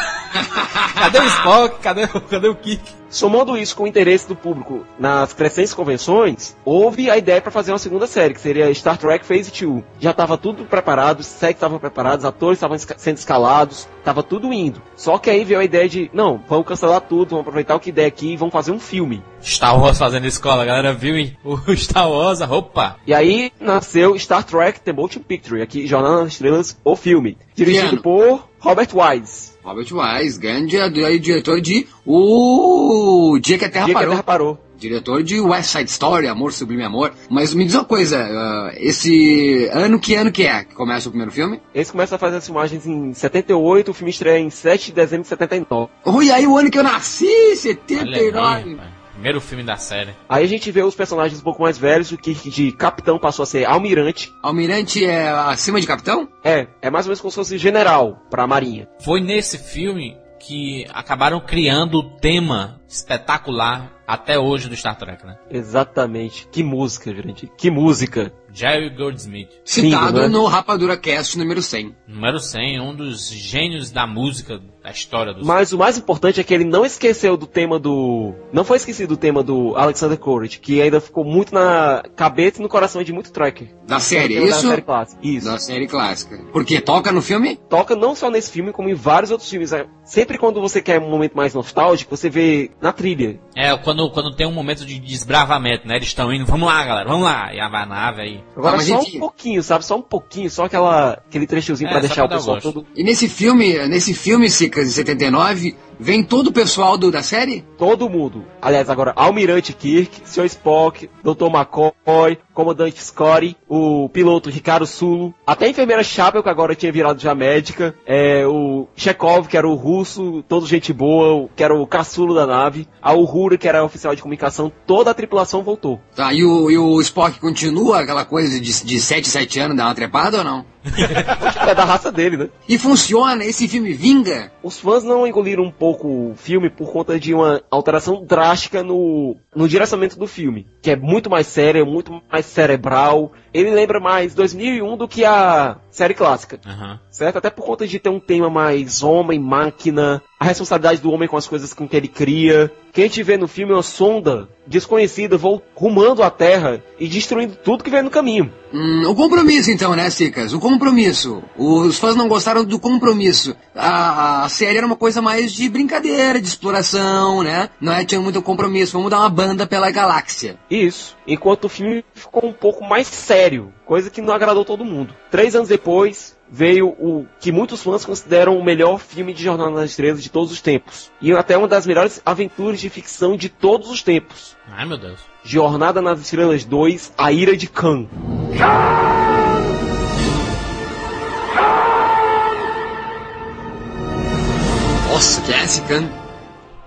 cadê o Spock? Cadê, cadê o Kik? Somando isso com o interesse do público nas crescentes convenções, houve a ideia para fazer uma segunda série, que seria Star Trek Phase 2. Já estava tudo preparado, os sets estavam preparados, atores estavam sendo escalados, estava tudo indo. Só que aí veio a ideia de, não, vamos cancelar tudo, vamos aproveitar o que der aqui e vamos fazer um filme. Star Wars fazendo escola, a galera viu hein? o Star Wars, a roupa. E aí nasceu Star Trek The Motion Picture, aqui Jornada nas Estrelas, o filme. Dirigido por Robert Wise. Robert Wise, grande diretor de O Dia que a Terra Dia Parou. Que a Terra Parou. Diretor de West Side Story, Amor Sublime Amor. Mas me diz uma coisa, uh, esse ano que ano que é que começa o primeiro filme? Esse começa a fazer as filmagens em 78, o filme estreia em 7 de dezembro de 79. Oh, e aí o ano que eu nasci, 79. Primeiro filme da série. Aí a gente vê os personagens um pouco mais velhos, o que de capitão passou a ser almirante. Almirante é acima de capitão? É, é mais ou menos como se fosse general pra marinha. Foi nesse filme que acabaram criando o tema espetacular até hoje do Star Trek, né? Exatamente. Que música, gente. Que música. Jerry Goldsmith. Citado Sim, no Rapadura Cast número 100. Número 100, um dos gênios da música da história do Mas o mais importante é que ele não esqueceu do tema do. Não foi esquecido do tema do Alexander Courage, que ainda ficou muito na cabeça e no coração de muito tracker. Da série, isso? Da série clássica. Isso. Da série clássica. Porque toca no filme? Toca não só nesse filme, como em vários outros filmes. É, sempre quando você quer um momento mais nostálgico, você vê na trilha. É, quando, quando tem um momento de desbravamento, né? Eles estão indo, vamos lá, galera, vamos lá. E a nave aí. Agora ah, só gente... um pouquinho, sabe? Só um pouquinho, só aquela, aquele trechozinho é, pra deixar o pessoal todo. E nesse filme, nesse filme, Cicas, de 79, vem todo o pessoal do, da série? Todo mundo. Aliás, agora, Almirante Kirk, Sr. Spock, Dr. McCoy, Comandante Scotty, o piloto Ricardo Sulo, até a enfermeira Chapel, que agora tinha virado já médica, é, o Chekhov, que era o russo, todo gente boa, que era o caçulo da nave, a Uhura, que era oficial de comunicação, toda a tripulação voltou. Tá, e o, e o Spock continua aquela coisa de, de 7, 7 anos, dar uma trepada ou não? É da raça dele, né? E funciona? Esse filme vinga? Os fãs não engoliram um pouco o filme por conta de uma alteração drástica no, no direcionamento do filme, que é muito mais sério, muito mais cerebral. Ele lembra mais 2001 do que a série clássica. Uhum. Certo? Até por conta de ter um tema mais homem, máquina, a responsabilidade do homem com as coisas com que ele cria. Quem a gente vê no filme é uma sonda desconhecida rumando a Terra e destruindo tudo que vem no caminho. Hum, o compromisso, então, né, Cicas? O compromisso. Os fãs não gostaram do compromisso. A, a série era uma coisa mais de brincadeira, de exploração, né? Não é, tinha muito compromisso. Vamos dar uma banda pela galáxia. Isso. Enquanto o filme ficou um pouco mais sério, coisa que não agradou todo mundo. Três anos depois, veio o que muitos fãs consideram o melhor filme de Jornada nas Estrelas de todos os tempos. E até uma das melhores aventuras de ficção de todos os tempos. Ai meu Deus. Jornada nas Estrelas 2, A Ira de Khan. Nossa, que é esse Khan?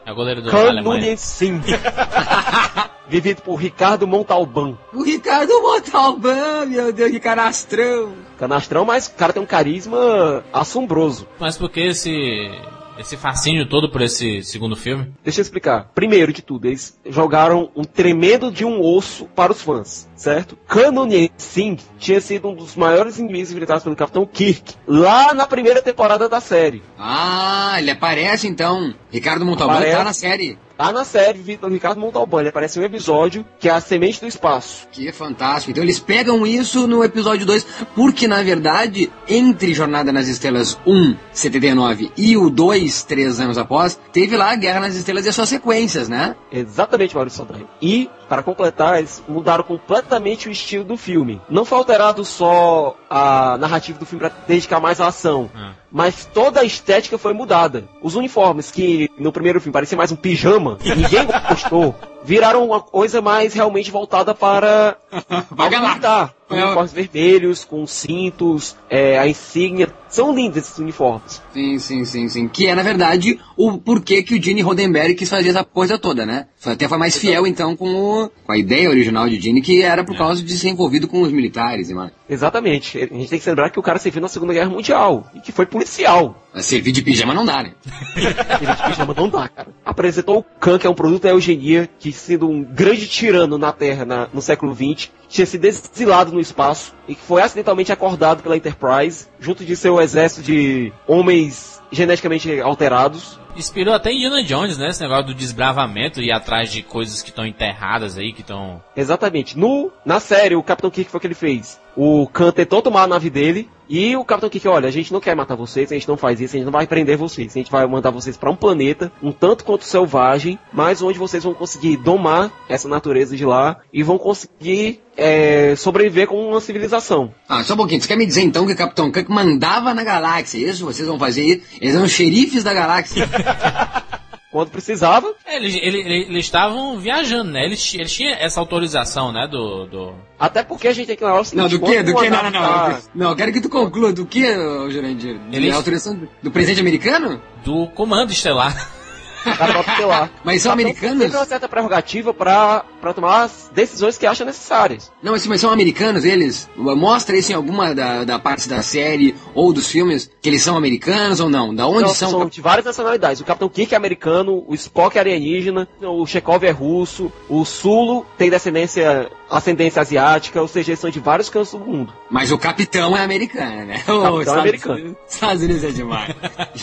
É o goleiro do Khan Alemanha. Sim. Vivido por Ricardo Montalban. O Ricardo Montalban, meu Deus, que canastrão. Canastrão, mas o cara tem um carisma assombroso. Mas por que esse esse fascínio todo por esse segundo filme? Deixa eu explicar. Primeiro de tudo, eles jogaram um tremendo de um osso para os fãs, certo? Kanonien Singh tinha sido um dos maiores inimigos enfrentados pelo Capitão Kirk, lá na primeira temporada da série. Ah, ele aparece então. Ricardo Montalbán tá aparece. tá na série. Tá na série Vitor Ricardo Montalbán. Ele aparece um episódio que é a Semente do Espaço. Que fantástico. Então eles pegam isso no episódio 2, porque na verdade, entre Jornada nas Estrelas 1, 79 e o 2, três anos após, teve lá a Guerra nas Estrelas e as suas sequências, né? Exatamente, Maurício Saldanha. E para completar, eles mudaram completamente o estilo do filme. Não foi alterado só a narrativa do filme para dedicar mais à ação, hum. mas toda a estética foi mudada. Os uniformes que no primeiro filme pareciam mais um pijama, ninguém gostou viraram uma coisa mais realmente voltada para militar. Uniformes vermelhos, com cintos, é, a insígnia. São lindos esses uniformes. Sim, sim, sim, sim. Que é, na verdade, o porquê que o Gene Roddenberry quis fazer essa coisa toda, né? Até foi mais fiel, então, com, o, com a ideia original de Gene, que era por é. causa de ser envolvido com os militares, mano. Exatamente. A gente tem que lembrar que o cara serviu na Segunda Guerra Mundial e que foi policial. Mas servir de pijama não dá, né? servir de pijama não dá, cara. Apresentou o Khan, que é um produto da eugenia, que sendo um grande tirano na Terra na, no século XX, tinha sido exilado no espaço e que foi acidentalmente acordado pela Enterprise, junto de seu exército de homens geneticamente alterados. Inspirou até Indiana Jones, né? Esse negócio do desbravamento e atrás de coisas que estão enterradas aí, que estão. Exatamente. No, na série, o Capitão Kirk foi o que ele fez. O Khan tentou tomar a nave dele e o Capitão Kirk, olha, a gente não quer matar vocês, a gente não faz isso, a gente não vai prender vocês. A gente vai mandar vocês para um planeta, um tanto quanto selvagem, mas onde vocês vão conseguir domar essa natureza de lá e vão conseguir é, sobreviver com uma civilização. Ah, só um pouquinho. Você quer me dizer então que o Capitão Kirk mandava na galáxia? Isso? Vocês vão fazer isso? Eles eram xerifes da galáxia. quando precisava. É, eles, eles, eles, estavam viajando, né? Eles, eles tinham essa autorização, né? Do, do... Até porque a gente tem que lembrar o seguinte, Não, do que? Do que? Não, não, não. Não, eu quero que tu conclua. Do que, Jurandir? Eles... autorização do, do presidente americano? Do comando estelar. lá. Mas são americanos? Tem uma certa prerrogativa para tomar as decisões que acham necessárias. Não, mas, mas são americanos eles? Mostra isso em alguma da, da parte da série ou dos filmes que eles são americanos ou não? Da onde não, são? São de várias nacionalidades. O Capitão Kirk é americano, o Spock é alienígena, o Chekhov é russo, o Sulo tem descendência ascendência asiática, ou seja, eles são de vários cantos do mundo. Mas o capitão é americano, né? O capitão Estados, é americano. Estados Unidos é demais.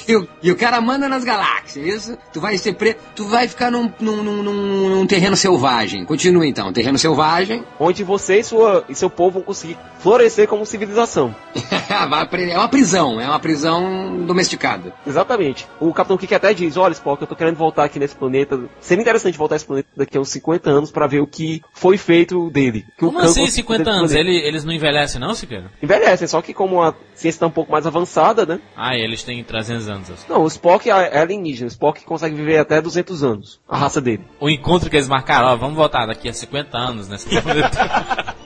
e, o, e, o, cara manda nas galáxias, isso? Tu vai ser pre... tu vai ficar num, num, num, num, terreno selvagem. Continua então, terreno selvagem. Onde você e, sua, e seu povo vão conseguir florescer como civilização. é uma prisão, é uma prisão domesticada. Exatamente. O Capitão Kirk até diz, olha Spock, eu tô querendo voltar aqui nesse planeta. Seria interessante voltar a esse planeta daqui a uns 50 anos para ver o que foi feito dele. Que como assim 50 anos? Ele, eles não envelhecem não, Siqueira? Envelhecem, só que como a ciência está um pouco mais avançada, né? Ah, eles têm 300 anos. Assim. Não, o Spock é, é alienígena. O Spock consegue viver até 200 anos. A raça dele. O encontro que eles marcaram, ó, vamos voltar daqui a 50 anos planeta.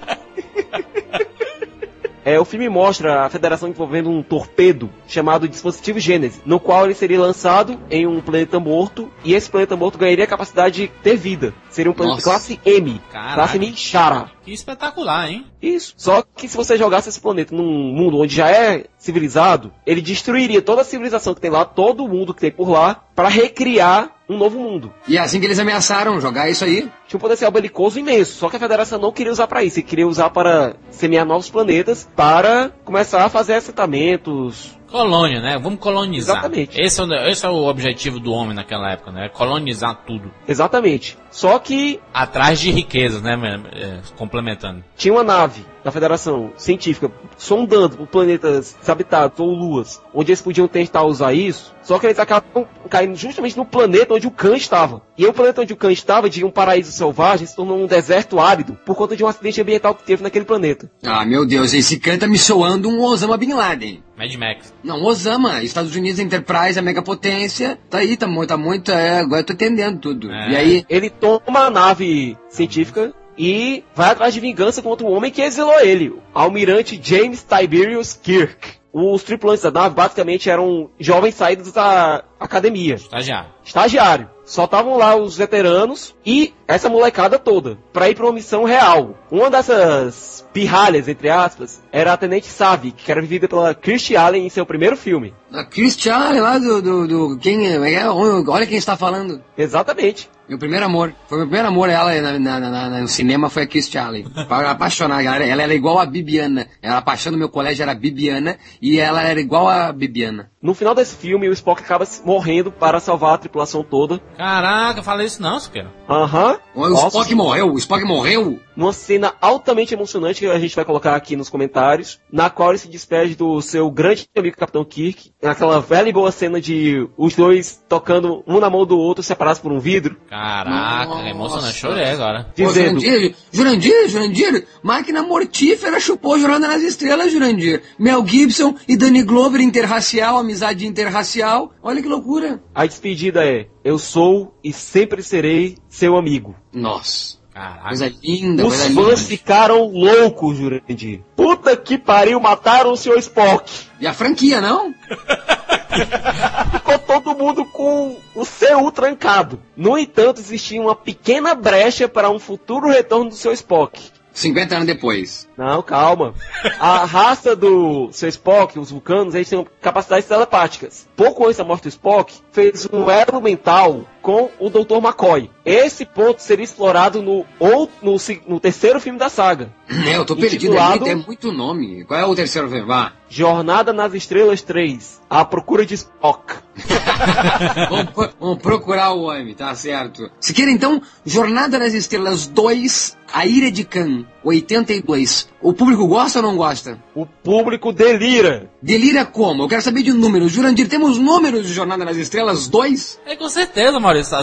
É, o filme mostra a federação envolvendo um torpedo chamado Dispositivo Gênesis, no qual ele seria lançado em um planeta morto e esse planeta morto ganharia a capacidade de ter vida. Seria um planeta Nossa. classe M, Caraca. classe Minchara. Que espetacular, hein? Isso. Só que se você jogasse esse planeta num mundo onde já é civilizado, ele destruiria toda a civilização que tem lá, todo o mundo que tem por lá, para recriar um novo mundo. E é assim que eles ameaçaram jogar isso aí? Tinha um potencial belicoso imenso, só que a Federação não queria usar para isso, queria usar para semear novos planetas, para começar a fazer assentamentos, Colônia, né? Vamos colonizar. Exatamente. Esse é, o, esse é o objetivo do homem naquela época, né? Colonizar tudo. Exatamente. Só que. Atrás de riquezas, né? É, complementando. Tinha uma nave da Federação Científica sondando por planetas desabitados ou luas, onde eles podiam tentar usar isso. Só que eles acabam caindo justamente no planeta onde o Khan estava. E o planeta onde o Khan estava, de um paraíso selvagem, se tornou um deserto árido por conta de um acidente ambiental que teve naquele planeta. Ah, meu Deus, esse Khan tá me soando um Osama Bin Laden. Mad Max. Não, Osama, Estados Unidos Enterprise, a megapotência, tá aí, tá muito, tá muito, é, agora eu tô entendendo tudo. É. E aí? Ele toma a nave científica e vai atrás de vingança contra o homem que exilou ele, almirante James Tiberius Kirk. Os tripulantes da nave basicamente eram jovens saídos da academia. Estagiário. Estagiário. Só estavam lá os veteranos e essa molecada toda para ir para uma missão real. Uma dessas pirralhas, entre aspas, era a Tenente Savi, que era vivida pela Kirstie Allen em seu primeiro filme. A Kirstie Allen lá do, do, do quem é, é olha quem está falando. Exatamente. Meu primeiro amor. Foi meu primeiro amor, ela na, na, na, no cinema foi a Kirstie Allen. Apaixonada, ela, ela era igual a Bibiana. Ela, a paixão do meu colégio era a Bibiana e ela era igual a Bibiana. No final desse filme, o Spock acaba morrendo para salvar a tripulação toda. Caraca, falei isso não, Siqueira. Aham. Uhum. O Spock morreu? O Spock morreu? Numa cena altamente emocionante que a gente vai colocar aqui nos comentários, na qual ele se despede do seu grande amigo Capitão Kirk, naquela velha e boa cena de os dois tocando um na mão do outro, separados por um vidro. Caraca, Nossa. emocionante. Chorei agora. Dizendo... Pô, Jurandir, Jurandir, Jurandir, máquina mortífera chupou Jornada nas Estrelas, Jurandir. Mel Gibson e Danny Glover interracial, amizade interracial. Olha que loucura. A despedida é: Eu sou e sempre serei seu amigo. Nossa. Caraca. Coisa linda, Os coisa fãs linda. ficaram loucos, Jurandir. Puta que pariu, mataram o seu Spock. E a franquia, não? Ficou todo mundo com o seu trancado. No entanto, existia uma pequena brecha para um futuro retorno do seu Spock. 50 anos depois. Não, calma. A raça do seu Spock, os vulcanos, eles têm capacidades telepáticas. Pouco antes da morte do Spock, fez um elo mental com o Dr. McCoy. Esse ponto seria explorado no, ou no, no terceiro filme da saga. É, eu tô perdido ali, tem muito nome. Qual é o terceiro filme? Vá. Jornada nas Estrelas 3. A procura de Spock. vamos, vamos, procurar o homem, tá certo. Se quer então, Jornada nas Estrelas 2, A Ira de Khan, 82. O público gosta ou não gosta? O público delira. Delira como? Eu quero saber de números. Jurandir, temos números de Jornada nas Estrelas 2? É com certeza, Maurício.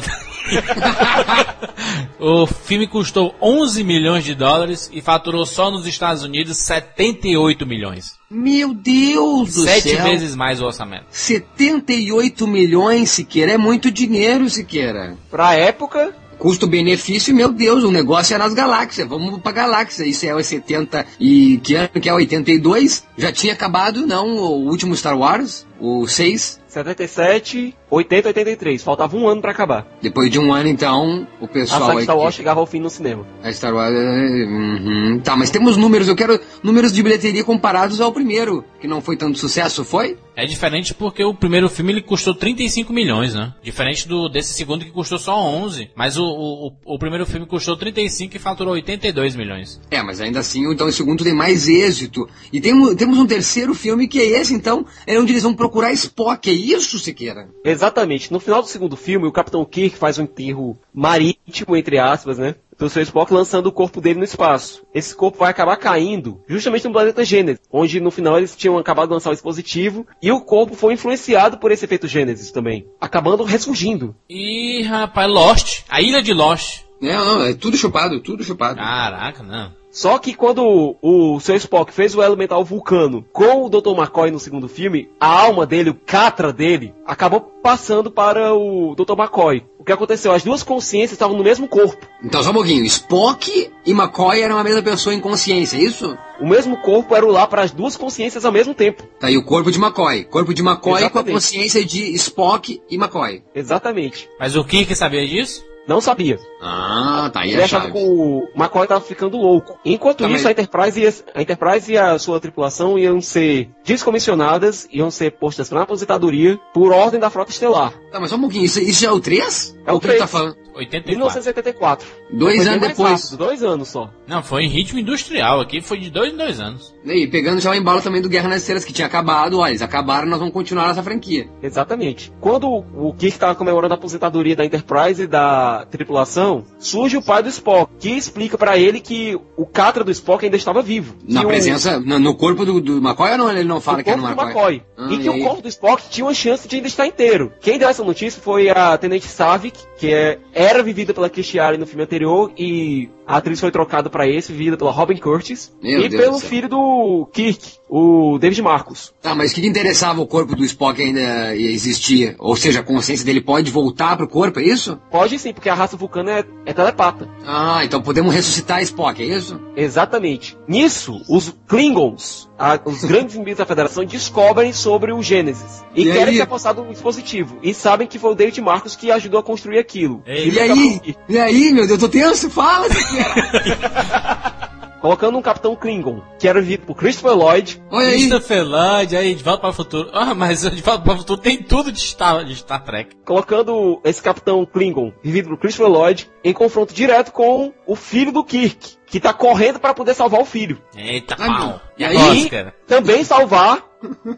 o filme custou 11 milhões de dólares e faturou só nos Estados Unidos 78 milhões. Meu Deus do Sete céu. vezes mais o orçamento. 78 milhões, Siqueira. É muito dinheiro, Siqueira. Pra época, Custo-benefício, meu Deus, o negócio é nas galáxias. Vamos pra galáxia. Isso é o 70 e que ano que é 82? Já tinha acabado, não, o último Star Wars, o 6. 77, 80, 83. Faltava um ano pra acabar. Depois de um ano, então, o pessoal. A saga Star Wars chegava ao fim no cinema. A Star Wars. Uhum. Tá, mas temos números. Eu quero números de bilheteria comparados ao primeiro, que não foi tanto sucesso, foi? É diferente porque o primeiro filme ele custou 35 milhões, né? Diferente do desse segundo que custou só 11. Mas o, o, o primeiro filme custou 35 e faturou 82 milhões. É, mas ainda assim, então o segundo tem mais êxito. E tem, temos um terceiro filme que é esse, então, é onde eles vão procurar Spock. É isso, Siqueira? Exatamente. No final do segundo filme, o Capitão Kirk faz um enterro marítimo, entre aspas, né? Do seu Spock lançando o corpo dele no espaço. Esse corpo vai acabar caindo justamente no planeta Gênesis, onde no final eles tinham acabado de lançar o dispositivo e o corpo foi influenciado por esse efeito Gênesis também, acabando ressurgindo. E rapaz, Lost, a ilha de Lost. Não, não, é tudo chupado, tudo chupado. Caraca, não. Só que quando o, o seu Spock fez o elo mental vulcano com o Dr. McCoy no segundo filme, a alma dele, o catra dele, acabou passando para o Dr. McCoy. O que aconteceu? As duas consciências estavam no mesmo corpo. Então, só um pouquinho. Spock e McCoy eram a mesma pessoa em consciência, é isso? O mesmo corpo era lá para as duas consciências ao mesmo tempo. Tá aí o corpo de McCoy. Corpo de McCoy Exatamente. com a consciência de Spock e McCoy. Exatamente. Mas o Kirk sabia disso? Não sabia. Ah, tá aí Ele a achava chave. que o McCoy estava ficando louco. Enquanto Tá, isso, a, Enterprise ia, a Enterprise e a sua tripulação iam ser descomissionadas, iam ser postas para aposentadoria por ordem da Frota Estelar. Tá, mas só um pouquinho. Isso, isso é o 3? É o que ele tá 3. falando? 84. 1984. Dois Foi anos depois. rápido, dois anos só. Não, foi em ritmo industrial. Aqui foi de dois em dois anos. E pegando já o embalo também do Guerra nas Estrelas, que tinha acabado. Olha, eles acabaram, nós vamos continuar essa franquia. Exatamente. Quando o Kirk estava comemorando a aposentadoria da Enterprise e da tripulação, surge o pai do Spock, que explica para ele que o Catra do Spock ainda estava vivo. Na presença, no, no corpo do, do McCoy ou não? Ele não fala que é no corpo do McCoy? McCoy. Ah, e que e o aí? corpo do Spock tinha uma chance de ainda estar inteiro. Quem deu essa notícia foi a Tenente Savick, que é- era vivida pela Alley no filme anterior, e a atriz foi trocada para esse, vivida pela Robin Curtis, Meu e Deus pelo filho do Kirk, o David Marcos. Tá, mas o que interessava o corpo do Spock ainda existia? Ou seja, a consciência dele pode voltar pro corpo, é isso? Pode sim, porque a raça vulcana é, é telepata. Ah, então podemos ressuscitar Spock, é isso? Exatamente. Nisso, os Klingons, a- os grandes inimigos da Federação, descobrem sobre o Gênesis. E, E querem aí? se apossar do dispositivo. E sabem que foi o David Marcos que ajudou a construir aquilo. Ei, E aí? E aí, meu Deus, eu tô tenso? Fala! Colocando um capitão Klingon, que era vivido por Christopher Lloyd, Olha aí. Christopher Lloyd, aí, de volta para o futuro. Ah, mas de volta para o futuro tem tudo de Star, de Star Trek. colocando esse capitão Klingon, vivido por Christopher Lloyd, em confronto direto com o filho do Kirk, que tá correndo para poder salvar o filho. Eita, pau. E aí? Também salvar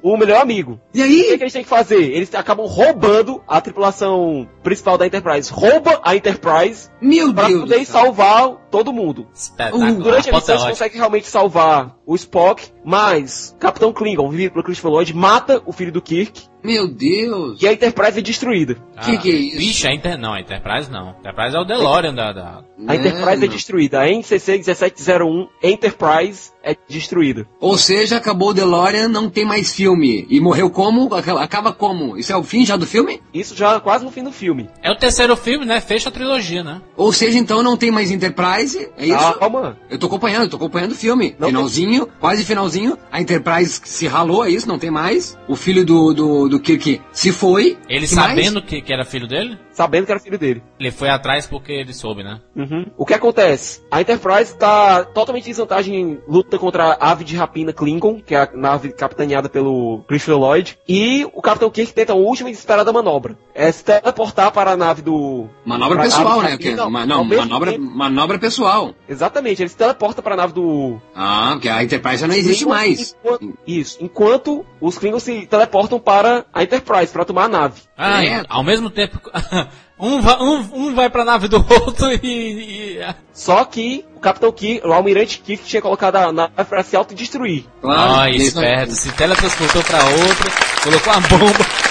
o melhor amigo. E aí? O que, que eles têm que fazer? Eles acabam roubando a tripulação principal da Enterprise. Rouba a Enterprise Meu pra Deus. poder salvar todo mundo. Espetáculo. Durante a missão eles conseguem realmente salvar o Spock, mas Capitão Klingon, vivido pelo Christopher Lloyd, mata o filho do Kirk Meu Deus. e a Enterprise é destruída. Que que é isso? Ah, Vixe, a Inter... não, a Enterprise não. A Enterprise é o DeLorean da... da... A Enterprise é destruída. A NCC 1701 Enterprise é destruída. Ou seja, acabou o DeLorean, não tem mais filme. E morreu como? Acaba como? Isso é o fim já do filme? Isso já quase no fim do filme. É o terceiro filme, né? Fecha a trilogia, né? Ou seja, então não tem mais Enterprise? É isso? Calma. Eu tô acompanhando, eu tô acompanhando o filme. Não finalzinho, quase finalzinho. A Enterprise se ralou, é isso? Não tem mais. O filho do, do, do Kirk se foi. Ele Que mais? sabendo que, que era filho dele, Sabendo que era filho dele. ele foi atrás porque ele soube, né? Uhum. O que acontece? A Enterprise está totalmente em desvantagem em luta contra a ave de rapina Klingon, que é a nave capitaneada pelo Christopher Lloyd, e o Capitão Kirk tenta a última e desesperada manobra. É se teleportar para a nave do... Manobra pessoal, né? Que, não, mesmo manobra, tempo- manobra pessoal. Exatamente, ele se teleporta para a nave do... Ah, porque a Enterprise já não existe Klingons, mais. enquanto- isso, enquanto os Klingons se teleportam para a Enterprise, para tomar a nave. Ah, É. ao mesmo tempo... um, vai, um, um vai pra nave do outro e... e- Só que o Capitão Kirk, o Almirante Kirk tinha colocado a nave para se autodestruir. Ah, isso- esperto. Se teletransportou pra outra, colocou uma bomba.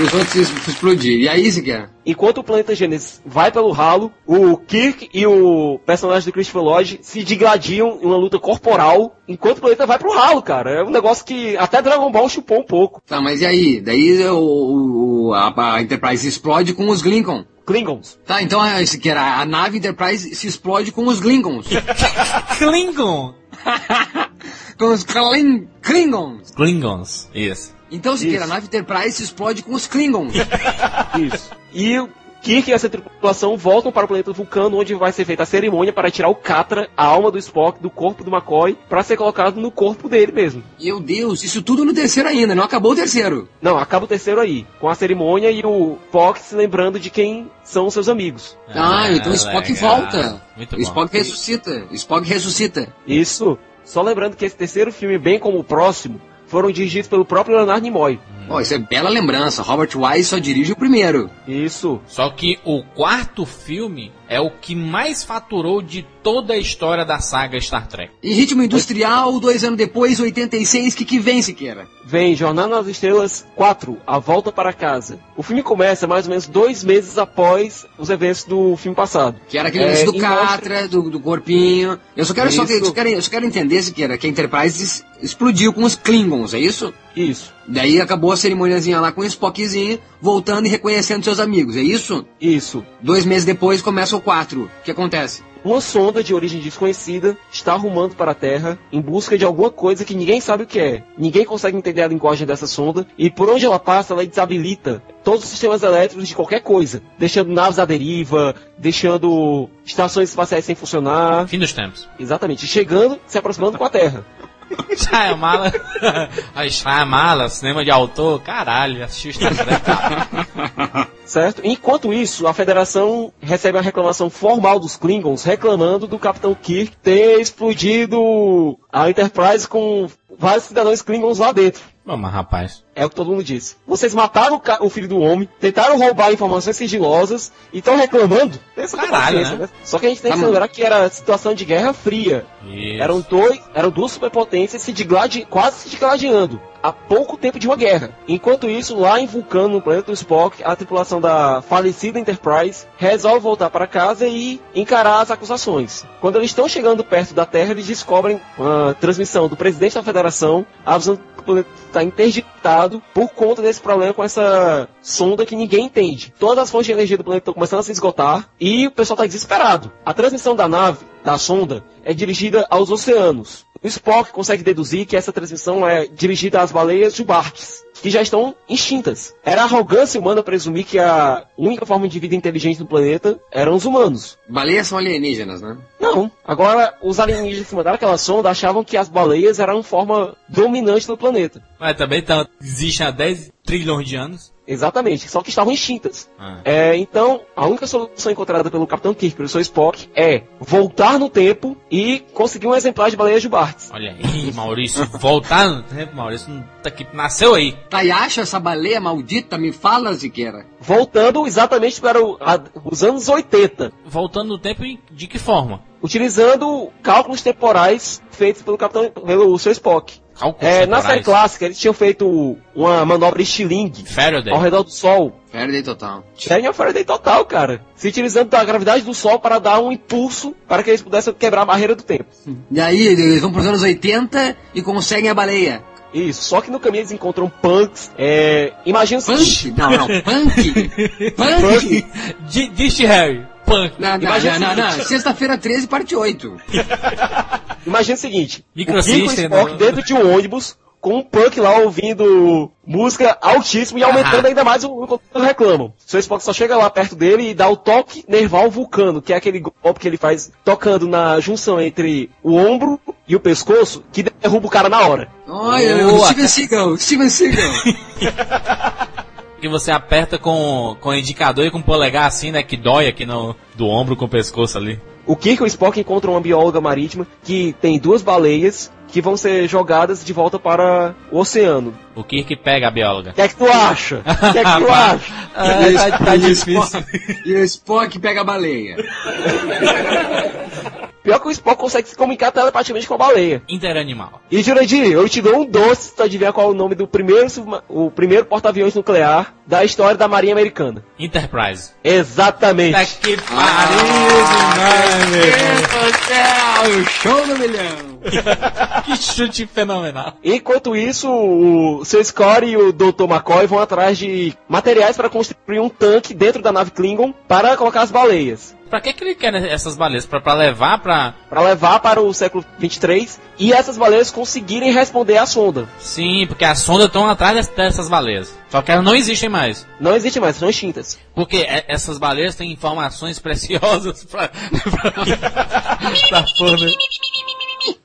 Os outros se explodir. E aí, Siqueira? Enquanto o planeta Gênesis vai pelo ralo, o Kirk e o personagem do Christopher Lloyd se digladiam em uma luta corporal, enquanto o planeta vai pro ralo, cara. É um negócio que até Dragon Ball chupou um pouco. Tá, mas e aí? Daí o, o- a, a Enterprise explode com os Lincoln. Klingons. Tá, então a, Siqueira, a nave Enterprise se explode com os Klingons. Klingon. com os Kling, Klingons. Klingons. Isso. Então, Siqueira, a Isso. nave Enterprise se explode com os Klingons. Isso. E o Kirk e essa tripulação voltam para o planeta Vulcano, onde vai ser feita a cerimônia para tirar o Catra, a alma do Spock, do corpo do McCoy, para ser colocado no corpo dele mesmo. Meu Deus, isso tudo no terceiro ainda, não acabou o terceiro. Não, acaba o terceiro aí, com a cerimônia e o Spock se lembrando de quem são os seus amigos. Ah, então o Spock legal. volta. Muito o bom. Spock ressuscita. O Spock ressuscita. Isso. Só lembrando que esse terceiro filme, bem como o próximo, foram dirigidos pelo próprio Leonardo Nimoy. Ó, isso é bela lembrança. Robert Wise só dirige o primeiro. Isso. Só que o quarto filme é o que mais faturou de toda a história da saga Star Trek. Em ritmo industrial, dois anos depois, 86, que que vem, Siqueira? Vem Jornada nas Estrelas 4, A Volta para Casa. O filme começa mais ou menos dois meses após os eventos do filme passado. Que era aquele É, do e mostra- Catra, do, do corpinho. Eu só quero, só, que- só quero, eu só quero entender, Siqueira, que a Enterprise explodiu com os Klingons, é isso? Isso. Daí acabou a cerimoniazinha lá com o Spockzinho, voltando e reconhecendo seus amigos, é isso? Isso. Dois meses depois começa o 4. O que acontece? Uma sonda de origem desconhecida está arrumando para a Terra em busca de alguma coisa que ninguém sabe o que é. Ninguém consegue entender a linguagem dessa sonda e por onde ela passa, ela desabilita todos os sistemas elétricos de qualquer coisa, deixando naves à deriva, deixando estações espaciais sem funcionar. Fim dos tempos. Exatamente, chegando, se aproximando com a Terra. Shyamala. Shyamala, cinema de autor. Caralho, assisti Trek. cara. Certo? Enquanto isso, a Federação recebe uma reclamação formal dos Klingons reclamando do Capitão Kirk ter explodido a Enterprise com vários cidadãos Klingons lá dentro. Mas rapaz. É o que todo mundo disse. Vocês mataram o, filho do homem, tentaram roubar informações sigilosas e estão reclamando. Caralho, consciência, né? Só que a gente tem Tá, que mano. lembrar que era situação de guerra fria. Isso. Eram, dois, eram duas superpotências se digladi, quase se digladiando. Há pouco tempo de uma guerra. Enquanto isso, lá em Vulcano, no planeta do Spock, a tripulação da falecida Enterprise resolve voltar para casa e encarar as acusações. Quando eles estão chegando perto da Terra, eles descobrem uma transmissão do presidente da Federação avisando que o planeta está interditado por conta desse problema com essa sonda que ninguém entende. Todas as fontes de energia do planeta estão começando a se esgotar e o pessoal está desesperado. A transmissão da nave, da sonda, é dirigida aos oceanos. O Spock consegue deduzir que essa transmissão é dirigida às baleias Jubartes, que já estão extintas. Era arrogância humana presumir que a única forma de vida inteligente no planeta eram os humanos. Baleias são alienígenas, né? Não, Não. Agora, os alienígenas que mandaram aquela sonda achavam que as baleias eram forma dominante do planeta. Mas também tá, existe há 10 trilhões de anos. Exatamente, só que estavam extintas. Ah. É, então, a única solução encontrada pelo Capitão Kirk, pelo seu Spock, é voltar no tempo e conseguir um exemplar de baleia de Bartz. Olha aí, Maurício, voltar no tempo, Maurício, tá aqui, nasceu aí. Tá, e acha essa baleia maldita? Me fala, Ziqueira. Voltando exatamente para o, a, os anos 80. Voltando no tempo de que forma? Utilizando cálculos temporais feitos pelo Capitão, pelo seu Spock. É, na série clássica, eles tinham feito uma manobra estilingue Faraday. ao redor do Sol. Faraday total. Tinha Faraday total, cara. Se utilizando da gravidade do Sol para dar um impulso para que eles pudessem quebrar a barreira do tempo. E aí, eles vão para os anos 80 e conseguem a baleia. Isso, só que no caminho eles encontram punks. É. Imagina Punk? Não, não, punk! punk! Dish Harry punk. Não, não, não, não, não. Sexta-feira 13, parte 8. Imagina o seguinte: o Kiko Spock dentro de um ônibus com um punk lá ouvindo música altíssima e aumentando ainda mais o quanto reclamam. Seu Spock só chega lá perto dele e dá o toque nerval vulcano, que é aquele golpe que ele faz tocando na junção entre o ombro e o pescoço, que derruba o cara na hora. Olha, oh, Steven Seagal, Steven Seagal. que você aperta com, com o indicador e com o polegar assim, né? Que dói aqui no, do ombro com o pescoço ali. O Kirk e o Spock encontram uma bióloga marítima que tem duas baleias que vão ser jogadas de volta para o oceano. O Kirk pega a bióloga. O que é que tu acha? O que é que tu acha? ah, tá, tá difícil. E o Spock pega a baleia. Pior que o Spock consegue se comunicar telepaticamente com a baleia. Interanimal. E Jurandir, eu te dou um doce pra adivinhar qual é o nome do primeiro, o primeiro porta-aviões nuclear da história da Marinha Americana. Enterprise. Exatamente. Tá que pariu ah, demais, Show do milhão. Que chute fenomenal. Enquanto isso, o seu Scott e o Dr. McCoy vão atrás de materiais para construir um tanque dentro da nave Klingon para colocar as baleias. Pra que, que ele quer essas baleias? Pra, pra levar pra. Pra levar para o século 23 e essas baleias conseguirem responder à sonda. Sim, porque as sondas estão atrás dessas baleias. Só que elas não existem mais. Não existem mais, são extintas. Porque essas baleias têm informações preciosas pra. pra, pra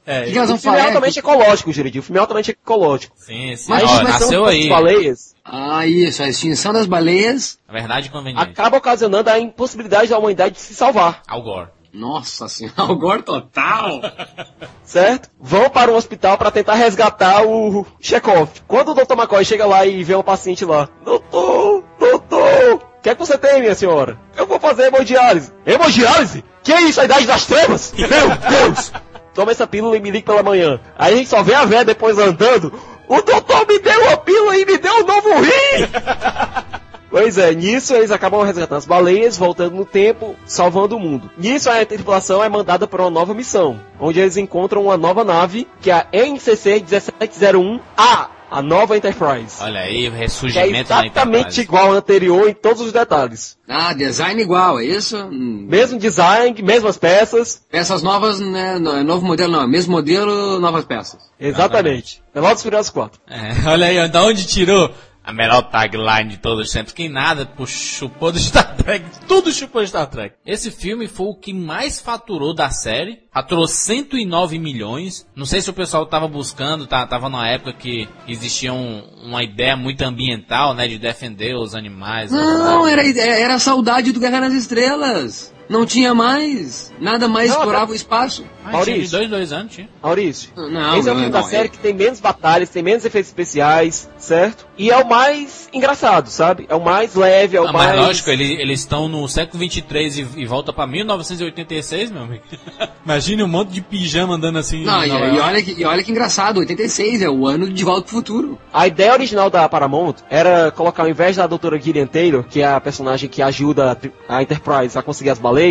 É, que que o filme é altamente ecológico, Juridio. O filme é altamente ecológico. Sim, sim. Mas, Ó, nasceu aí. Baleias, ah, isso, a extinção das baleias. Na verdade, conveniente. Acaba ocasionando a impossibilidade da humanidade de se salvar. Al Gore. Nossa senhora, Al Gore total! certo? Vão para o hospital para tentar resgatar o Chekhov. Quando o Dr. McCoy chega lá e vê o paciente lá, Doutor, doutor, o que é que você tem, minha senhora? Eu vou fazer hemodiálise. Hemodiálise? Que é isso, a idade das trevas? Meu Deus! Toma essa pílula e me liga pela manhã. Aí a gente só vê a véia depois andando o doutor me deu uma pílula e me deu um novo rim! Pois é, nisso eles acabam resgatando as baleias, voltando no tempo, salvando o mundo. Nisso a tripulação é mandada para uma nova missão, onde eles encontram uma nova nave, que é a NCC 1701A, a nova Enterprise. Olha aí, o ressurgimento é exatamente igual ao anterior em todos os detalhes. Ah, design igual, é isso? Hum. Mesmo design, mesmas peças. Peças novas, né? É novo modelo não, mesmo modelo, novas peças. Exatamente. Velozes Furiosos 4. É, olha aí, da onde tirou a melhor tagline de todos os tempos. Quem nada chupou do Star Trek. Tudo chupou do Star Trek. Esse filme foi o que mais faturou da série. Faturou 109 milhões. Não sei se o pessoal tava buscando, tá, tava numa época que existia um, uma ideia muito ambiental, né? De defender os animais. Não, era, era a saudade do Guerra nas Estrelas. Não tinha mais. Nada mais não, explorava o espaço. Ah, Maurício. dois, dois anos, tinha. Maurício. Não, Esse é o filme da série que tem menos batalhas, tem menos efeitos especiais, certo? E é o mais engraçado, sabe? É o mais leve, é o não, mais... Mas lógico, ele, eles estão no século 23 e, e volta pra 1986, meu amigo. Imagine um monte de pijama andando assim. Não, e, e, olha que, e olha que engraçado, 86 é o ano de Volta pro Futuro. A ideia original da Paramount era colocar, ao invés da doutora Gillian Taylor, que é a personagem que ajuda a Enterprise a conseguir as baleias,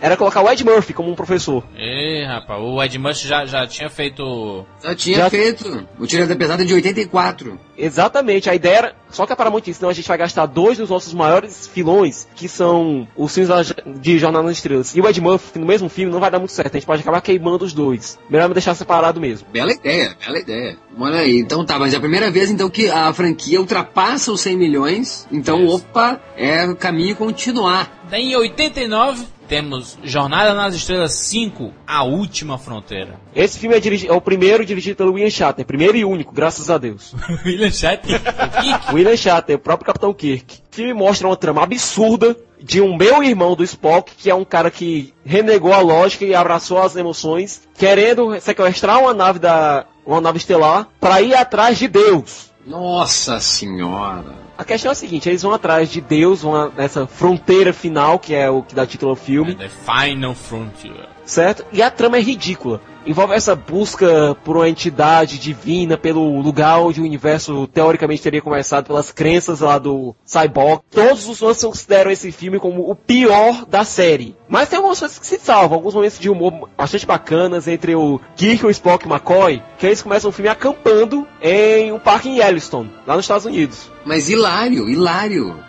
era colocar o Ed Murphy como um professor. Ê, rapaz, o Ed Murphy já, já tinha feito. Já tinha já... feito. O Tira da Pesada de 84. Exatamente, a ideia era. Só que a Paramount disse, não, a gente vai gastar dois dos nossos maiores filões, que são os filmes de Jornal nas Estrelas. E o Ed Murphy, no mesmo filme, não vai dar muito certo. A gente pode acabar queimando os dois. Melhor me deixar separado mesmo. Bela ideia, bela ideia. Olha aí, então tá, mas é a primeira vez então que a franquia ultrapassa os 100 milhões. Então, opa, é o caminho continuar. Daí em 89, temos Jornada nas Estrelas 5, A Última Fronteira. Esse filme é, dirigi- é o primeiro dirigido pelo William Shatner, primeiro e único, graças a Deus. William Shatner. William Shatner, o próprio Capitão Kirk. O filme mostra uma trama absurda de um meu irmão do Spock, que é um cara que renegou a lógica e abraçou as emoções, querendo sequestrar uma nave da uma nave estelar para ir atrás de Deus. Nossa senhora. A questão é a seguinte, eles vão atrás de Deus, vão nessa fronteira final, que é o que dá título ao filme. The Final Frontier. certo? E a trama é ridícula. Envolve essa busca por uma entidade divina, pelo lugar onde o universo teoricamente teria começado, pelas crenças lá do Cyborg. Todos os fãs consideram esse filme como o pior da série. Mas tem algumas coisas que se salvam, alguns momentos de humor bastante bacanas entre o Kirk, o Spock e o McCoy, que eles começam o filme acampando em um parque em Yellowstone, lá nos Estados Unidos. Mas hilário, hilário.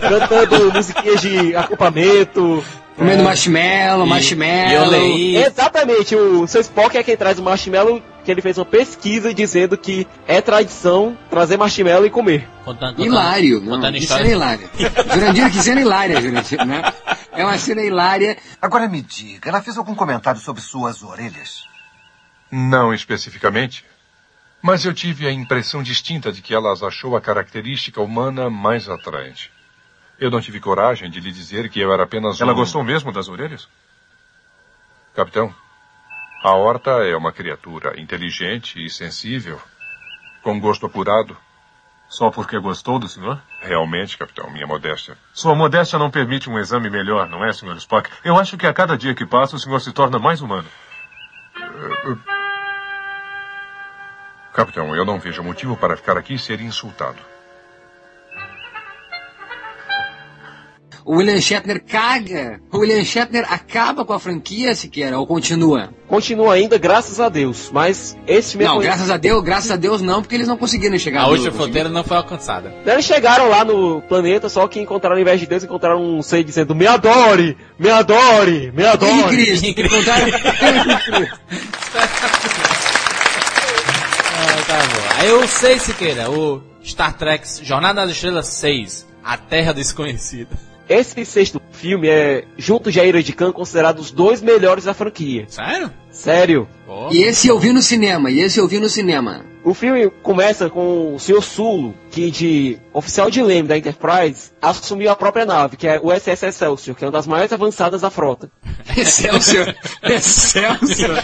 Cantando musiquinhas de acampamento, Comendo marshmallow, marshmallow. Exatamente, o seu Spock é quem traz o marshmallow, que ele fez uma pesquisa dizendo que é tradição trazer marshmallow e comer. Contando, contando, Hilário, não, contando que história. cena hilária. Jurandir, que cena hilária, Jurandir, né? É uma cena hilária. Agora me diga, ela fez algum comentário sobre suas orelhas? Não especificamente. Mas eu tive a impressão distinta de que ela as achou a característica humana mais atraente. Eu não tive coragem de lhe dizer que eu era apenas Ela um... gostou mesmo das orelhas? Capitão, a Horta é uma criatura inteligente e sensível, com gosto apurado. Só porque gostou do senhor? Realmente, capitão, minha modéstia. Sua modéstia não permite um exame melhor, não é, Sr. Spock? Eu acho que a cada dia que passa o senhor se torna mais humano. Capitão, eu não vejo motivo para ficar aqui e ser insultado. O William Shatner caga. O William Shatner acaba com a franquia, Siqueira, ou continua? Continua ainda, graças a Deus, mas esse é Não, graças a Deus, graças a Deus não, porque eles não conseguiram chegar A no- última fronteira não foi alcançada. Eles chegaram lá no planeta, só que encontraram, ao invés de Deus, encontraram um ser dizendo: Me adore! Me adore! Me adore! Em Cristo. Encontraram- tá bom. Aí eu sei, Siqueira, o Star Trek Jornada nas Estrelas 6, A Terra Desconhecida. Esse sexto filme é, junto de A Ira de Khan, considerado os dois melhores da franquia. Sério? Sério. Pô. E esse eu vi no cinema, e esse eu vi no cinema. O filme começa com o Sr. Sulo, que de oficial de leme da Enterprise, assumiu a própria nave, que é o SS Excelsior, que é uma das mais avançadas da frota. Excelsior. Excelsior.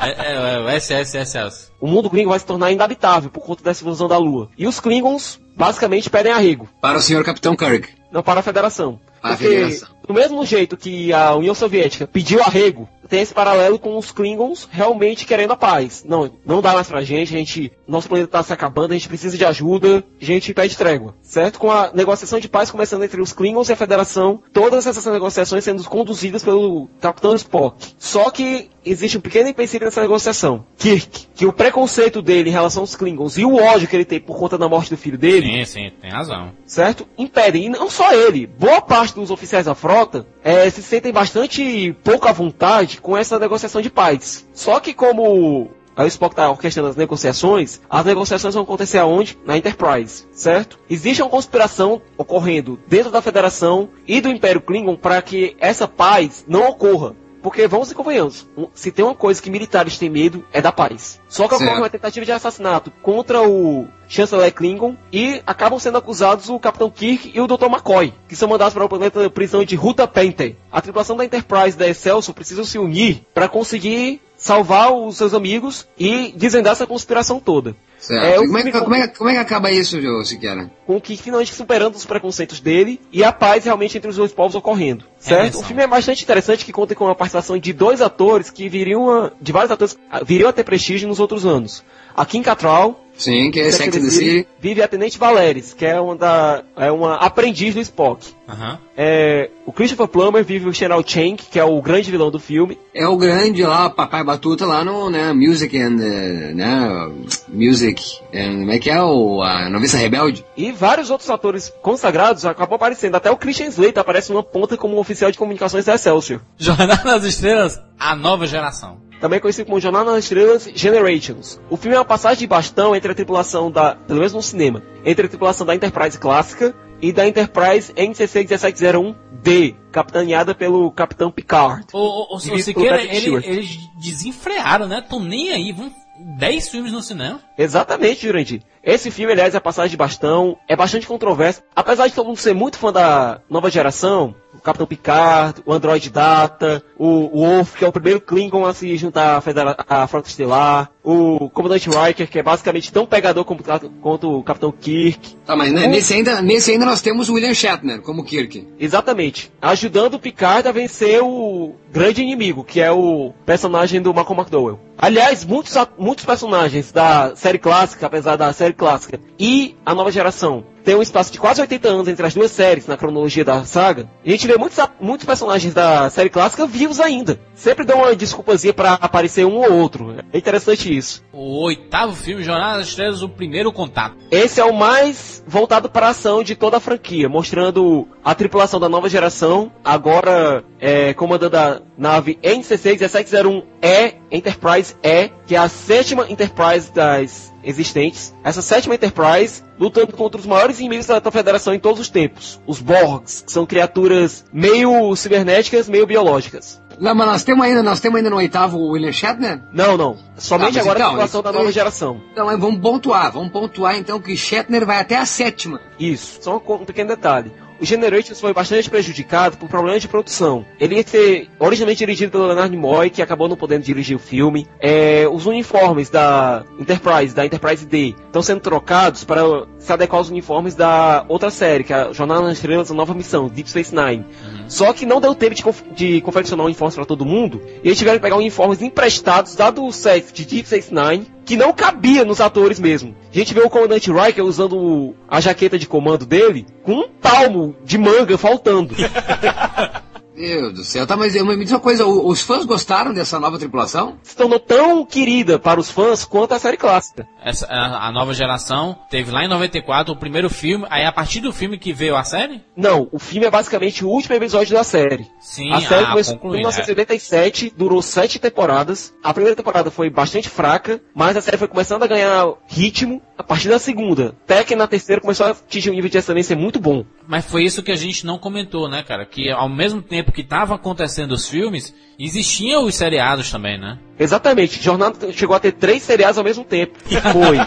É, é, é, o SS SS. O mundo gringo vai se tornar inabitável por conta dessa invasão da Lua. E os Klingons, basicamente, pedem arrego. Para o senhor Capitão Kirk. Não para a Federação. Para a Porque, Federação. do mesmo jeito que a União Soviética pediu arrego, tem esse paralelo com os Klingons realmente querendo a paz. Não, não dá mais pra gente, a gente, nosso planeta tá se acabando, a gente precisa de ajuda, a gente pede trégua, certo? Com a negociação de paz começando entre os Klingons e a Federação, todas essas negociações sendo conduzidas pelo Capitão Spock. Só que existe um pequeno empecilho nessa negociação. Kirk, que o preconceito dele em relação aos Klingons e o ódio que ele tem por conta da morte do filho dele, Sim, sim, tem razão. certo? Impedem. E não só ele, boa parte dos oficiais da frota eh, se sentem bastante pouco à vontade com essa negociação de paz. Só que como a Spock está orquestrando as negociações, as negociações vão acontecer aonde? Na Enterprise, certo? Existe uma conspiração ocorrendo dentro da Federação e do Império Klingon para que essa paz não ocorra. Porque, vamos e convenhamos, se tem uma coisa que militares têm medo, é da paz. Só que ocorre uma tentativa de assassinato contra o chanceler Klingon e acabam sendo acusados o Capitão Kirk e o Dr. McCoy, que são mandados para o planeta prisão de Ruta Pente. A tripulação da Enterprise da Excelsior precisam se unir para conseguir salvar os seus amigos e desvendar essa conspiração toda. Certo. É, o como, é, que- como, é, que- como é que acaba isso, Siqueira? com o finalmente superando os preconceitos dele e a paz realmente entre os dois povos ocorrendo. Certo? Redenção. O filme é bastante interessante que conta com a participação de dois atores que viriam a, de vários atores ah, viriam a ter prestígio nos outros anos. A Kim Cattrall, Sim, que é Sex and the City. vive a Tenente Valeris, que é uma da é uma aprendiz do Spock. Aham. É, o Christopher Plummer vive o General Chang, que é o grande vilão do filme. É o grande lá, papai batuta lá no, né, Music and, eh, né, Music, and, como é que é o, a Noviça Rebelde? E vários outros atores consagrados acabam aparecendo. Até o Christian Slater aparece numa ponta como um oficial de comunicações da Excelsior. Jornada nas Estrelas, a nova geração. também conhecido como Jornada nas Estrelas Generations. O filme é uma passagem de bastão entre a tripulação da, pelo menos no cinema, entre a tripulação da Enterprise clássica e da Enterprise NCC-1701D, capitaneada pelo Capitão Picard. O, o, o, o Siqueira, ele, eles desenfrearam, né? Tão nem aí, vão 10 filmes no cinema. Exatamente, Jurandir. Esse filme, aliás, é a passagem de bastão, é bastante controverso. Apesar de todo mundo ser muito fã da nova geração, o Capitão Picard, o Android Data, o, Wolf, que é o primeiro Klingon a se juntar à, Federa à Frota Estelar, o Comandante Riker, que é basicamente tão pegador como, quanto o Capitão Kirk. Tá, mas né, nesse, ainda, nesse ainda nós temos o William Shatner como Kirk. Exatamente. Ajudando o Picard a vencer o grande inimigo, que é o personagem do Malcolm McDowell. Aliás, muitos, muitos personagens da série clássica, apesar da série clássica, e a nova geração tem um espaço de quase 80 anos entre as duas séries na cronologia da saga, e a gente vê muitos, muitos personagens da série clássica vivos ainda. Sempre dão uma desculpazinha para aparecer um ou outro. É interessante isso. O oitavo filme, Jornada das Estrelas, o primeiro contato. Esse é o mais voltado para a ação de toda a franquia, mostrando a tripulação da nova geração, agora é, comandando a nave NC6 1701E, Enterprise E, que é a sétima Enterprise das existentes, essa sétima Enterprise lutando contra os maiores inimigos da Federação em todos os tempos, os Borgs, que são criaturas meio cibernéticas, meio biológicas. Não, mas nós temos ainda, nós temos ainda no oitavo o William Shatner? Não, não. Somente ah, agora então, a situação da nova geração. Então, vamos pontuar, vamos pontuar então que Shatner vai até a sétima. Isso, só um pequeno detalhe o Generations foi bastante prejudicado por problemas de produção. Ele ia ser originalmente dirigido pelo Leonard Nimoy, que acabou não podendo dirigir o filme. É, os uniformes da Enterprise, da Enterprise D, estão sendo trocados para se adequar aos uniformes da outra série, que é a Jornada nas Estrelas, a Nova Missão, Deep Space Nine. Uhum. Só que não deu tempo de, conf de confeccionar uniformes para todo mundo, e eles tiveram que pegar uniformes emprestados, dado o set de Deep Space Nine, que não cabia nos atores mesmo. A gente vê o comandante Riker usando a jaqueta de comando dele com um palmo de manga faltando. Meu Deus do céu, tá, mas me diz uma coisa, os fãs gostaram dessa nova tripulação? Se tornou tão querida para os fãs quanto a série clássica. Essa, a, a, nova geração teve lá em 94 o primeiro filme, aí a partir do filme que veio a série? Não, o filme é basicamente o último episódio da série. Sim, a série ah, começou em 1977, é. durou sete temporadas. A primeira temporada foi bastante fraca, mas a série foi começando a ganhar ritmo a partir da segunda. Até que na terceira começou a atingir um nível de excelência muito bom. Mas foi isso que a gente não comentou, né, cara? Que ao mesmo tempo que estavam acontecendo os filmes, existiam os seriados também, né? Exatamente. Jornada chegou a ter três seriados ao mesmo tempo. Que foi.